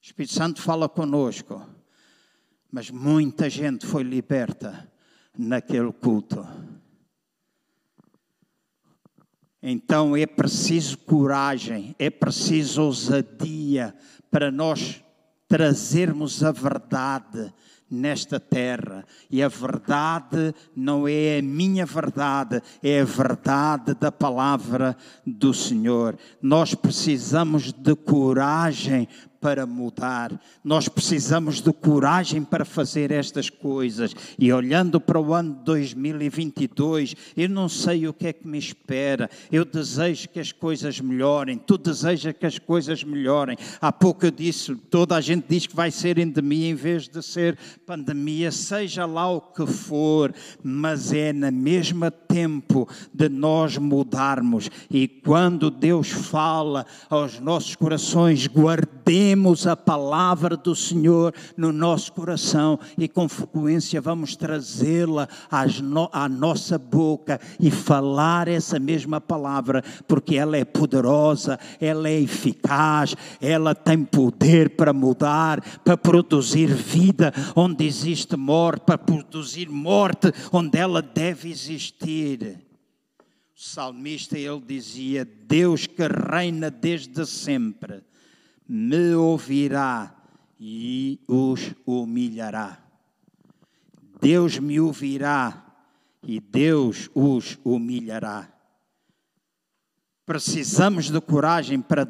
O Espírito Santo fala conosco. Mas muita gente foi liberta naquele culto. Então é preciso coragem, é preciso ousadia para nós trazermos a verdade nesta terra. E a verdade não é a minha verdade, é a verdade da palavra do Senhor. Nós precisamos de coragem para mudar. Nós precisamos de coragem para fazer estas coisas. E olhando para o ano 2022, eu não sei o que é que me espera. Eu desejo que as coisas melhorem. Tu desejas que as coisas melhorem. Há pouco eu disse, toda a gente diz que vai ser endemia em vez de ser pandemia, seja lá o que for, mas é na mesma tempo de nós mudarmos. E quando Deus fala aos nossos corações, guardemos temos a palavra do Senhor no nosso coração e com frequência vamos trazê-la à nossa boca e falar essa mesma palavra, porque ela é poderosa, ela é eficaz, ela tem poder para mudar, para produzir vida onde existe morte, para produzir morte onde ela deve existir. O salmista ele dizia: Deus que reina desde sempre me ouvirá e os humilhará. Deus me ouvirá e Deus os humilhará. Precisamos de coragem para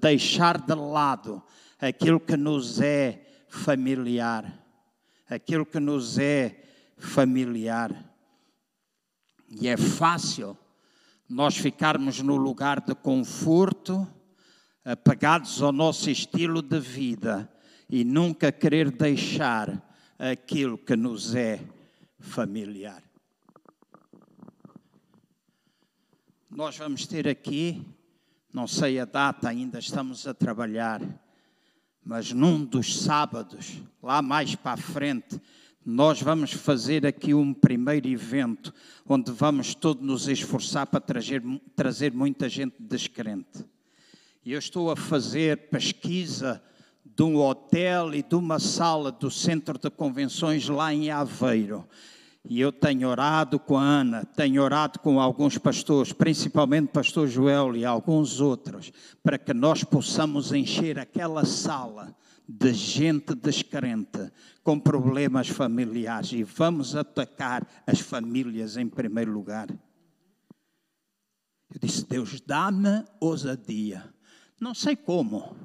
deixar de lado aquilo que nos é familiar. Aquilo que nos é familiar. E é fácil nós ficarmos no lugar de conforto, apagados ao nosso estilo de vida e nunca querer deixar aquilo que nos é familiar. Nós vamos ter aqui, não sei a data, ainda estamos a trabalhar, mas num dos sábados, lá mais para a frente, nós vamos fazer aqui um primeiro evento onde vamos todos nos esforçar para trazer, trazer muita gente descrente. E eu estou a fazer pesquisa de um hotel e de uma sala do centro de convenções lá em Aveiro. E eu tenho orado com a Ana, tenho orado com alguns pastores, principalmente o pastor Joel e alguns outros, para que nós possamos encher aquela sala de gente descrente, com problemas familiares. E vamos atacar as famílias em primeiro lugar. Eu disse: Deus, dá-me ousadia. Não sei como.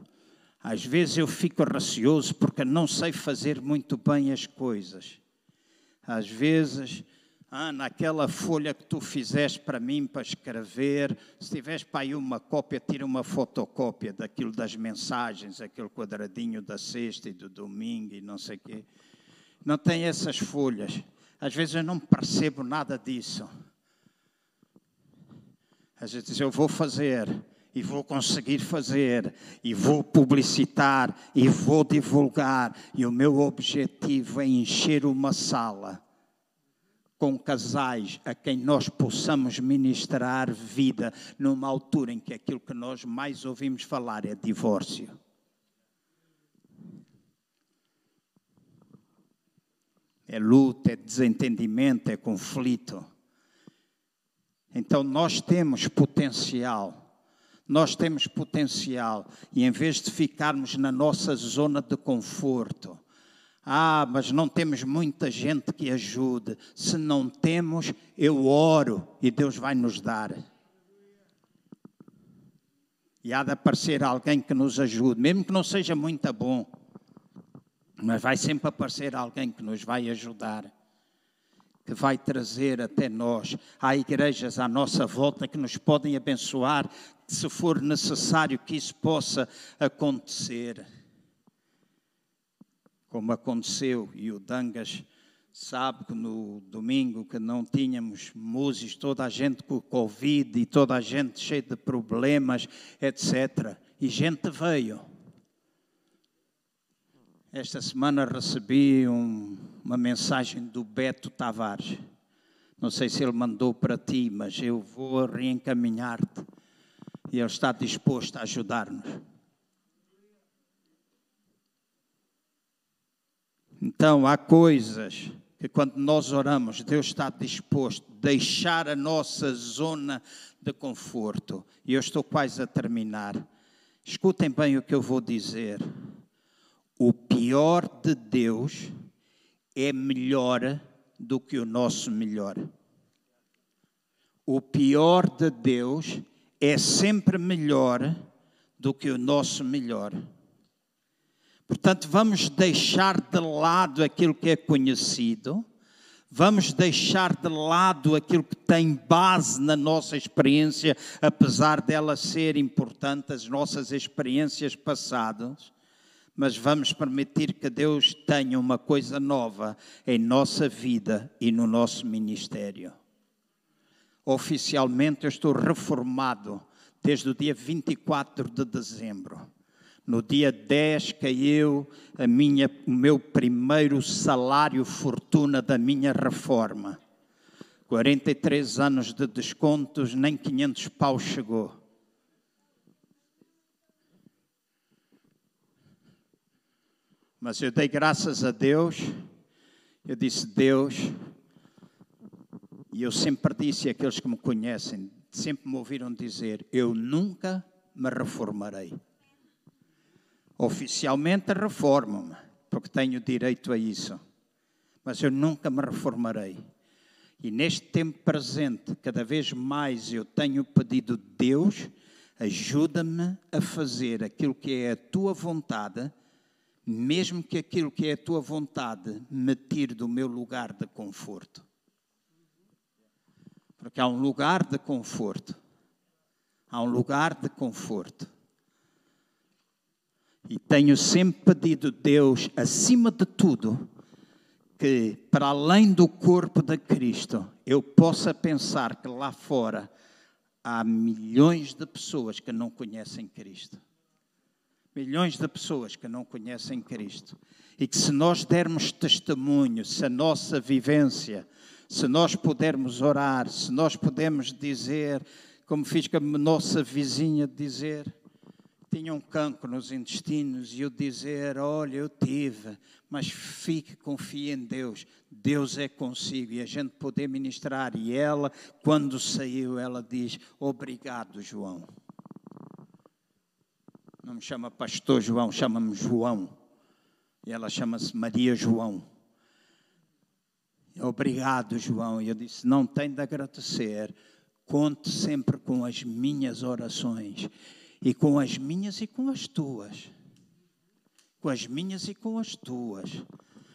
Às vezes eu fico receoso porque não sei fazer muito bem as coisas. Às vezes, ah, naquela folha que tu fizeste para mim para escrever, se tiveres para aí uma cópia, tira uma fotocópia daquilo das mensagens, aquele quadradinho da sexta e do domingo e não sei o quê. Não tem essas folhas. Às vezes eu não percebo nada disso. Às vezes eu vou fazer e vou conseguir fazer, e vou publicitar, e vou divulgar, e o meu objetivo é encher uma sala com casais a quem nós possamos ministrar vida numa altura em que aquilo que nós mais ouvimos falar é divórcio. É luta, é desentendimento, é conflito. Então nós temos potencial nós temos potencial e em vez de ficarmos na nossa zona de conforto, ah, mas não temos muita gente que ajude. Se não temos, eu oro e Deus vai nos dar. E há de aparecer alguém que nos ajude, mesmo que não seja muito bom, mas vai sempre aparecer alguém que nos vai ajudar que vai trazer até nós. Há igrejas à nossa volta que nos podem abençoar, se for necessário que isso possa acontecer. Como aconteceu, e o Dangas sabe que no domingo que não tínhamos músicos, toda a gente com Covid e toda a gente cheia de problemas, etc. E gente veio. Esta semana recebi um, uma mensagem do Beto Tavares. Não sei se ele mandou para ti, mas eu vou reencaminhar-te. E ele está disposto a ajudar-nos. Então, há coisas que quando nós oramos, Deus está disposto a deixar a nossa zona de conforto. E eu estou quase a terminar. Escutem bem o que eu vou dizer o pior de Deus é melhor do que o nosso melhor. O pior de Deus é sempre melhor do que o nosso melhor. Portanto, vamos deixar de lado aquilo que é conhecido, vamos deixar de lado aquilo que tem base na nossa experiência, apesar dela ser importante, as nossas experiências passadas mas vamos permitir que Deus tenha uma coisa nova em nossa vida e no nosso ministério. Oficialmente eu estou reformado desde o dia 24 de dezembro. No dia 10 caiu a minha, o meu primeiro salário fortuna da minha reforma. 43 anos de descontos, nem 500 pau chegou. Mas eu dei graças a Deus. Eu disse, Deus, e eu sempre disse àqueles que me conhecem, sempre me ouviram dizer: Eu nunca me reformarei. Oficialmente reformo-me, porque tenho direito a isso. Mas eu nunca me reformarei. E neste tempo presente, cada vez mais eu tenho pedido, Deus, ajuda-me a fazer aquilo que é a tua vontade mesmo que aquilo que é a tua vontade me tire do meu lugar de conforto. Porque há um lugar de conforto a um lugar de conforto. E tenho sempre pedido a Deus, acima de tudo, que para além do corpo de Cristo, eu possa pensar que lá fora há milhões de pessoas que não conhecem Cristo. Milhões de pessoas que não conhecem Cristo. E que se nós dermos testemunho, se a nossa vivência, se nós pudermos orar, se nós pudermos dizer, como fiz com a nossa vizinha dizer, tinha um cancro nos intestinos e eu dizer: Olha, eu tive, mas fique, confie em Deus, Deus é consigo e a gente poder ministrar. E ela, quando saiu, ela diz: Obrigado, João. Não me chama Pastor João, chama-me João. E ela chama-se Maria João. Obrigado, João. E eu disse: Não tem de agradecer, conte sempre com as minhas orações e com as minhas e com as tuas. Com as minhas e com as tuas.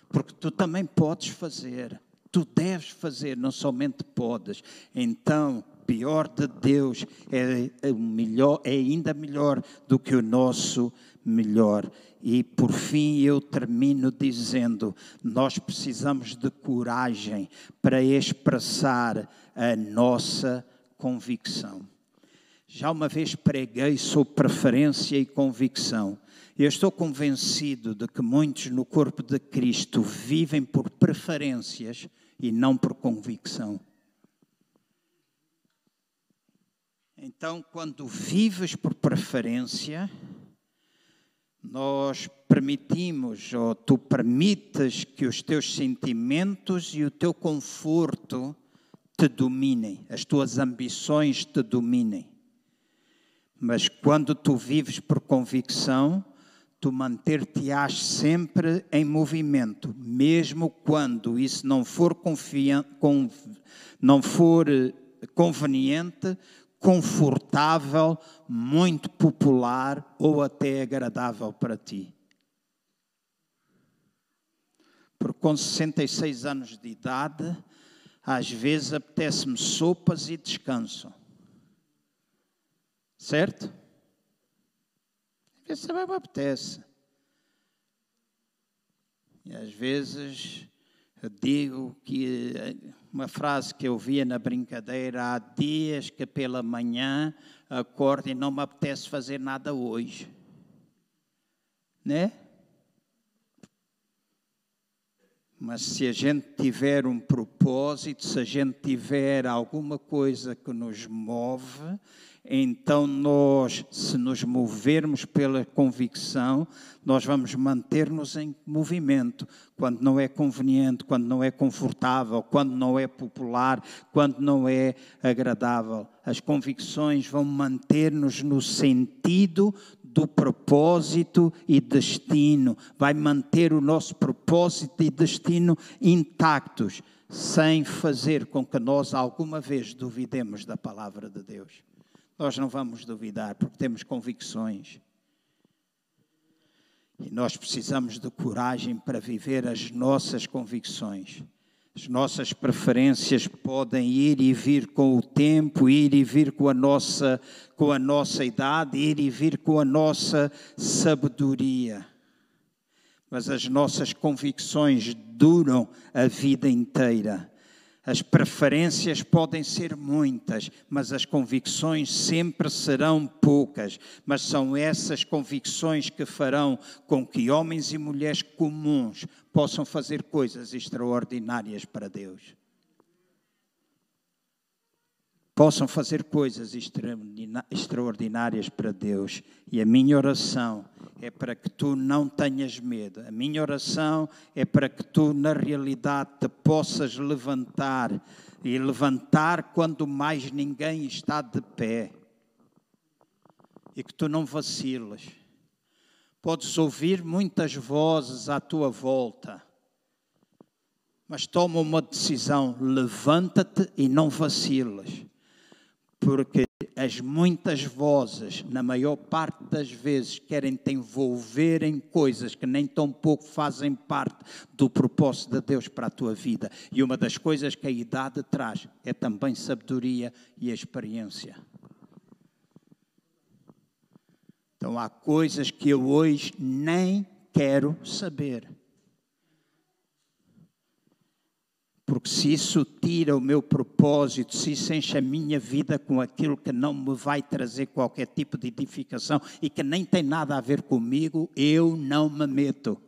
Porque tu também podes fazer. Tu deves fazer, não somente podes. Então, pior de Deus é, é, melhor, é ainda melhor do que o nosso melhor. E por fim eu termino dizendo: nós precisamos de coragem para expressar a nossa convicção. Já uma vez preguei sobre preferência e convicção. Eu estou convencido de que muitos no corpo de Cristo vivem por preferências e não por convicção. Então, quando vives por preferência, nós permitimos, ou tu permites que os teus sentimentos e o teu conforto te dominem, as tuas ambições te dominem. Mas quando tu vives por convicção, tu manter-te-ás sempre em movimento, mesmo quando isso não for, não for eh, conveniente, confortável, muito popular ou até agradável para ti. Porque com 66 anos de idade, às vezes apetece-me sopas e descanso. Certo? Às vezes também me apetece. E às vezes eu digo que uma frase que eu via na brincadeira, há dias que pela manhã acordo e não me apetece fazer nada hoje. Né? Mas se a gente tiver um propósito, se a gente tiver alguma coisa que nos move, então nós, se nos movermos pela convicção, nós vamos manter-nos em movimento quando não é conveniente, quando não é confortável, quando não é popular, quando não é agradável. As convicções vão manter-nos no sentido do propósito e destino, vai manter o nosso propósito e destino intactos, sem fazer com que nós alguma vez duvidemos da palavra de Deus. Nós não vamos duvidar, porque temos convicções. E nós precisamos de coragem para viver as nossas convicções. As nossas preferências podem ir e vir com o tempo, ir e vir com a nossa, com a nossa idade, ir e vir com a nossa sabedoria. Mas as nossas convicções duram a vida inteira. As preferências podem ser muitas, mas as convicções sempre serão poucas. Mas são essas convicções que farão com que homens e mulheres comuns possam fazer coisas extraordinárias para Deus. Possam fazer coisas extraordinárias para Deus. E a minha oração é para que tu não tenhas medo. A minha oração é para que tu, na realidade, te possas levantar e levantar quando mais ninguém está de pé. E que tu não vaciles. Podes ouvir muitas vozes à tua volta, mas toma uma decisão: levanta-te e não vaciles porque as muitas vozes, na maior parte das vezes, querem te envolver em coisas que nem tão pouco fazem parte do propósito de Deus para a tua vida. E uma das coisas que a idade traz é também sabedoria e experiência. Então há coisas que eu hoje nem quero saber. Porque se isso tira o meu propósito, se isso enche a minha vida com aquilo que não me vai trazer qualquer tipo de edificação e que nem tem nada a ver comigo, eu não me meto.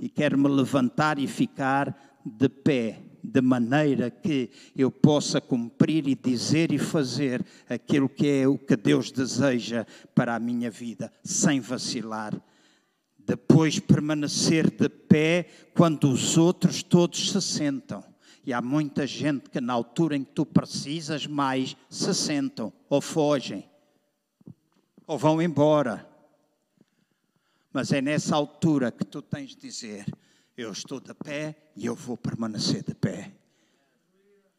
E quero me levantar e ficar de pé, de maneira que eu possa cumprir e dizer e fazer aquilo que é o que Deus deseja para a minha vida, sem vacilar depois permanecer de pé quando os outros todos se sentam. E há muita gente que, na altura em que tu precisas mais, se sentam ou fogem ou vão embora. Mas é nessa altura que tu tens de dizer: Eu estou de pé e eu vou permanecer de pé.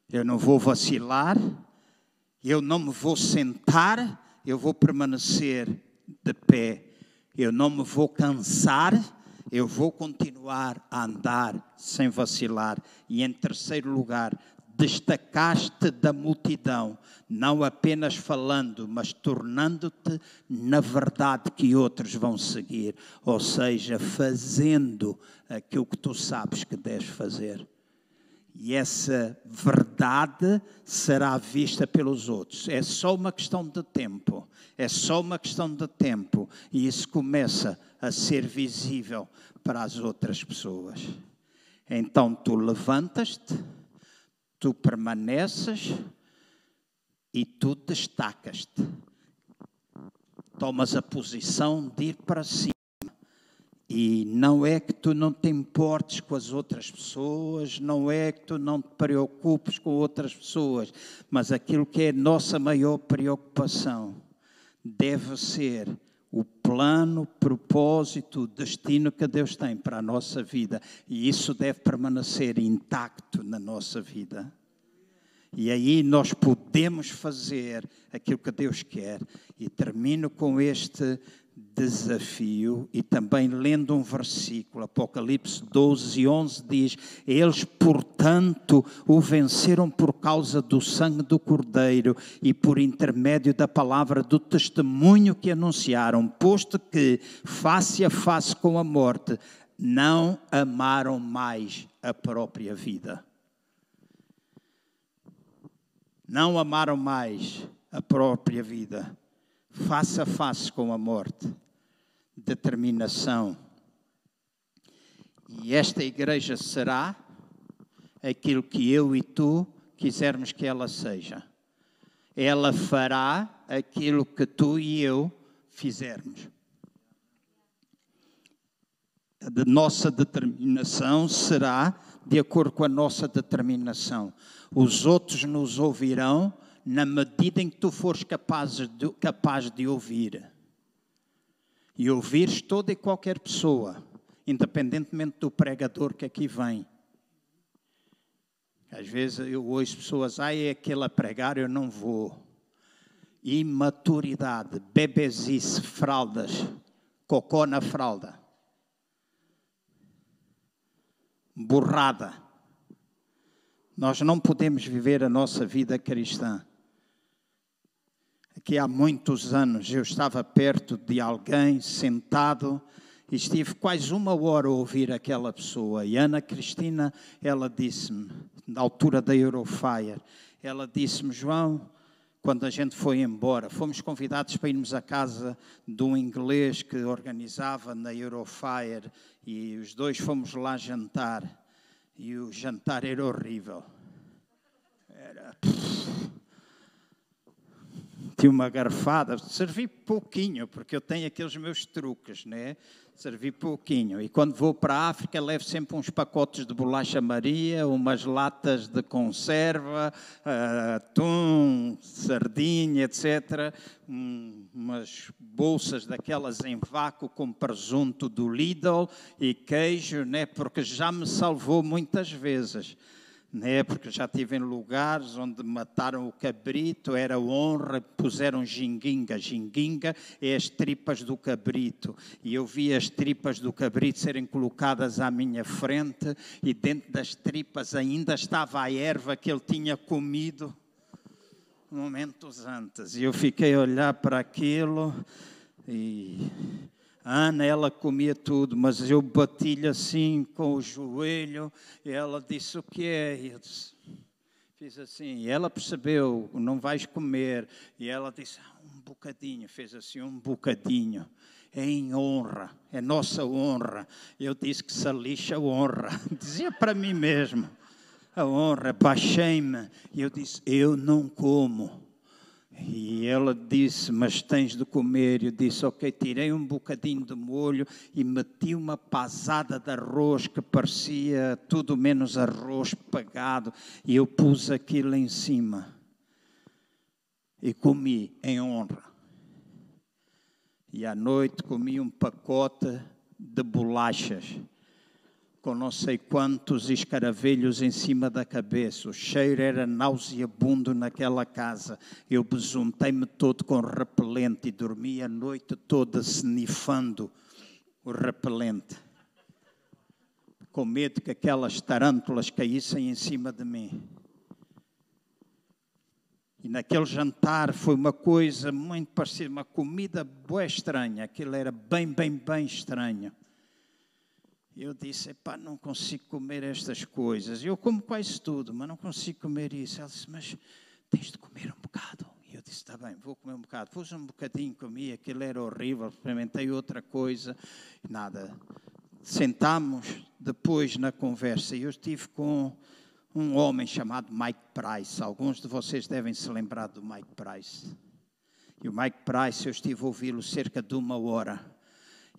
Eu não vou vacilar, eu não me vou sentar, eu vou permanecer de pé eu não me vou cansar, eu vou continuar a andar sem vacilar. E em terceiro lugar, destacaste da multidão, não apenas falando, mas tornando-te na verdade que outros vão seguir, ou seja, fazendo aquilo que tu sabes que deves fazer. E essa verdade será vista pelos outros. É só uma questão de tempo. É só uma questão de tempo. E isso começa a ser visível para as outras pessoas. Então tu levantas-te, tu permaneces e tu destacas-te. Tomas a posição de ir para cima. E não é que tu não te importes com as outras pessoas, não é que tu não te preocupes com outras pessoas, mas aquilo que é nossa maior preocupação deve ser o plano, propósito, destino que Deus tem para a nossa vida. E isso deve permanecer intacto na nossa vida. E aí nós podemos fazer aquilo que Deus quer. E termino com este desafio e também lendo um versículo, Apocalipse 12, 11 diz: Eles, portanto, o venceram por causa do sangue do Cordeiro e por intermédio da palavra do testemunho que anunciaram, posto que, face a face com a morte, não amaram mais a própria vida. Não amaram mais a própria vida face a face com a morte, determinação. E esta igreja será aquilo que eu e tu quisermos que ela seja. Ela fará aquilo que tu e eu fizermos. A de nossa determinação será de acordo com a nossa determinação. Os outros nos ouvirão na medida em que tu fores capaz de, capaz de ouvir. E ouvires toda e qualquer pessoa, independentemente do pregador que aqui vem. Às vezes eu ouço pessoas, ah, é aquele a pregar, eu não vou. Imaturidade, bebezice, fraldas, cocô na fralda. Borrada. Nós não podemos viver a nossa vida cristã que há muitos anos eu estava perto de alguém sentado e estive quase uma hora a ouvir aquela pessoa. E Ana Cristina, ela disse-me, na altura da Eurofire, ela disse-me, João, quando a gente foi embora, fomos convidados para irmos à casa de um inglês que organizava na Eurofire e os dois fomos lá jantar. E o jantar era horrível. Era tinha uma garfada, servi pouquinho, porque eu tenho aqueles meus truques, né? Servi pouquinho. E quando vou para a África, levo sempre uns pacotes de bolacha Maria, umas latas de conserva, uh, atum, sardinha, etc. Um, umas bolsas daquelas em vácuo com presunto do Lidl e queijo, né? Porque já me salvou muitas vezes né? porque já tive em lugares onde mataram o cabrito, era honra, puseram ginguinga. Ginguinga é as tripas do cabrito. E eu vi as tripas do cabrito serem colocadas à minha frente, e dentro das tripas ainda estava a erva que ele tinha comido. momentos antes. E eu fiquei a olhar para aquilo e Ana, ela comia tudo, mas eu bati-lhe assim com o joelho e ela disse: O que é? E eu disse, fiz assim. E ela percebeu: Não vais comer. E ela disse: ah, Um bocadinho. Fez assim: Um bocadinho. É em honra, é nossa honra. Eu disse que se lixa honra. Dizia para mim mesmo: A honra, baixei-me. E eu disse: Eu não como. E ela disse: Mas tens de comer. Eu disse: Ok, tirei um bocadinho de molho e meti uma pasada de arroz que parecia tudo menos arroz pagado. E eu pus aquilo em cima e comi em honra. E à noite comi um pacote de bolachas com não sei quantos escaravelhos em cima da cabeça. O cheiro era nauseabundo naquela casa. Eu besuntei-me todo com repelente e dormi a noite toda snifando o repelente. Com medo que aquelas tarântulas caíssem em cima de mim. E naquele jantar foi uma coisa muito parecida, uma comida boa estranha. Aquilo era bem, bem, bem estranho. Eu disse, pá, não consigo comer estas coisas. Eu como quase tudo, mas não consigo comer isso. Ela disse, mas tens de comer um bocado. E eu disse, está bem, vou comer um bocado. Pus um bocadinho, comi, aquilo era horrível, experimentei outra coisa, nada. Sentámos depois na conversa e eu estive com um homem chamado Mike Price. Alguns de vocês devem se lembrar do Mike Price. E o Mike Price, eu estive a ouvi-lo cerca de uma hora.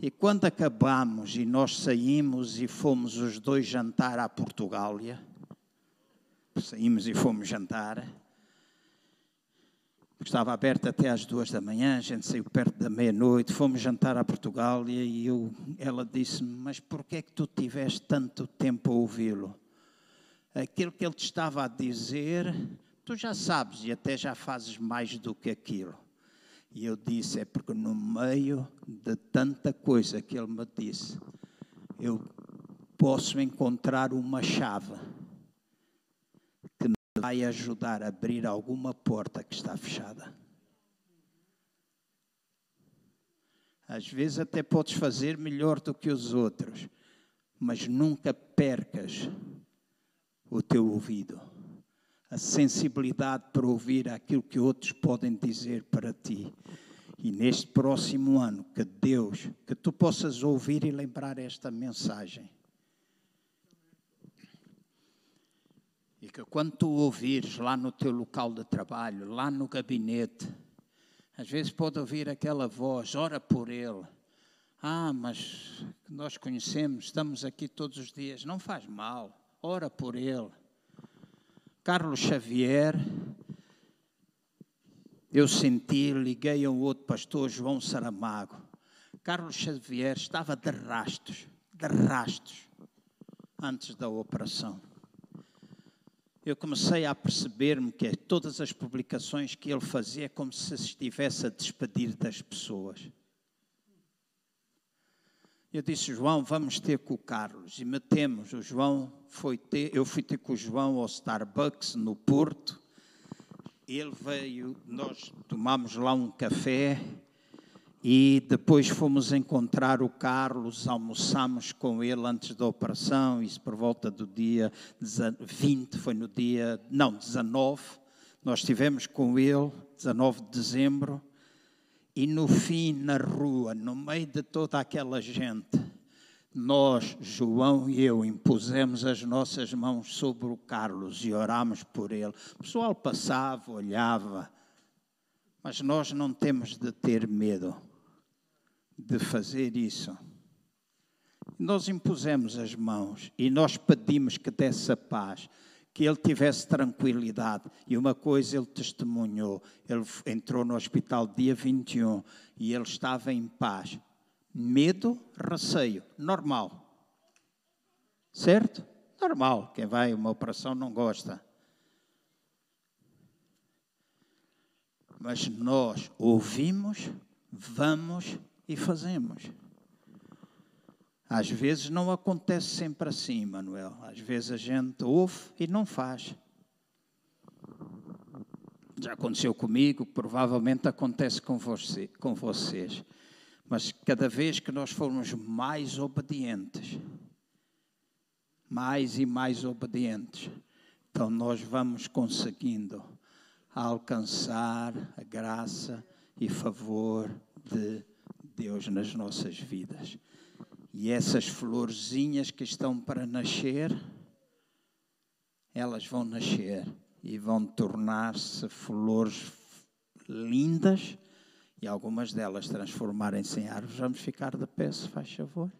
E quando acabamos e nós saímos e fomos os dois jantar à Portugália, saímos e fomos jantar, estava aberto até às duas da manhã, a gente saiu perto da meia-noite, fomos jantar à Portugália e eu, ela disse-me, mas por que é que tu tiveste tanto tempo a ouvi-lo? Aquilo que ele te estava a dizer, tu já sabes e até já fazes mais do que aquilo. E eu disse: é porque no meio de tanta coisa que ele me disse, eu posso encontrar uma chave que me vai ajudar a abrir alguma porta que está fechada. Às vezes até podes fazer melhor do que os outros, mas nunca percas o teu ouvido a sensibilidade para ouvir aquilo que outros podem dizer para ti. E neste próximo ano, que Deus, que tu possas ouvir e lembrar esta mensagem. E que quando tu ouvires lá no teu local de trabalho, lá no gabinete, às vezes pode ouvir aquela voz, ora por ele. Ah, mas nós conhecemos, estamos aqui todos os dias, não faz mal, ora por ele. Carlos Xavier, eu senti, liguei a um outro pastor, João Saramago. Carlos Xavier estava de rastos, de rastos, antes da operação. Eu comecei a perceber-me que todas as publicações que ele fazia é como se estivesse a despedir das pessoas. Eu disse, João, vamos ter com o Carlos. E metemos. O João foi ter, eu fui ter com o João ao Starbucks no Porto. Ele veio, nós tomamos lá um café e depois fomos encontrar o Carlos, almoçamos com ele antes da operação, isso por volta do dia 20, foi no dia, não, 19. Nós estivemos com ele, 19 de dezembro e no fim, na rua, no meio de toda aquela gente, nós, João e eu, impusemos as nossas mãos sobre o Carlos e orámos por ele. O pessoal passava, olhava, mas nós não temos de ter medo de fazer isso. Nós impusemos as mãos e nós pedimos que desse paz que ele tivesse tranquilidade. E uma coisa ele testemunhou: ele entrou no hospital dia 21 e ele estava em paz. Medo, receio, normal. Certo? Normal. Quem vai a uma operação não gosta. Mas nós ouvimos, vamos e fazemos. Às vezes não acontece sempre assim, Manuel. Às vezes a gente ouve e não faz. Já aconteceu comigo, provavelmente acontece com, você, com vocês. Mas cada vez que nós formos mais obedientes, mais e mais obedientes, então nós vamos conseguindo alcançar a graça e favor de Deus nas nossas vidas. E essas florzinhas que estão para nascer, elas vão nascer e vão tornar-se flores lindas e algumas delas transformarem-se em árvores. Vamos ficar de pé, se faz favor.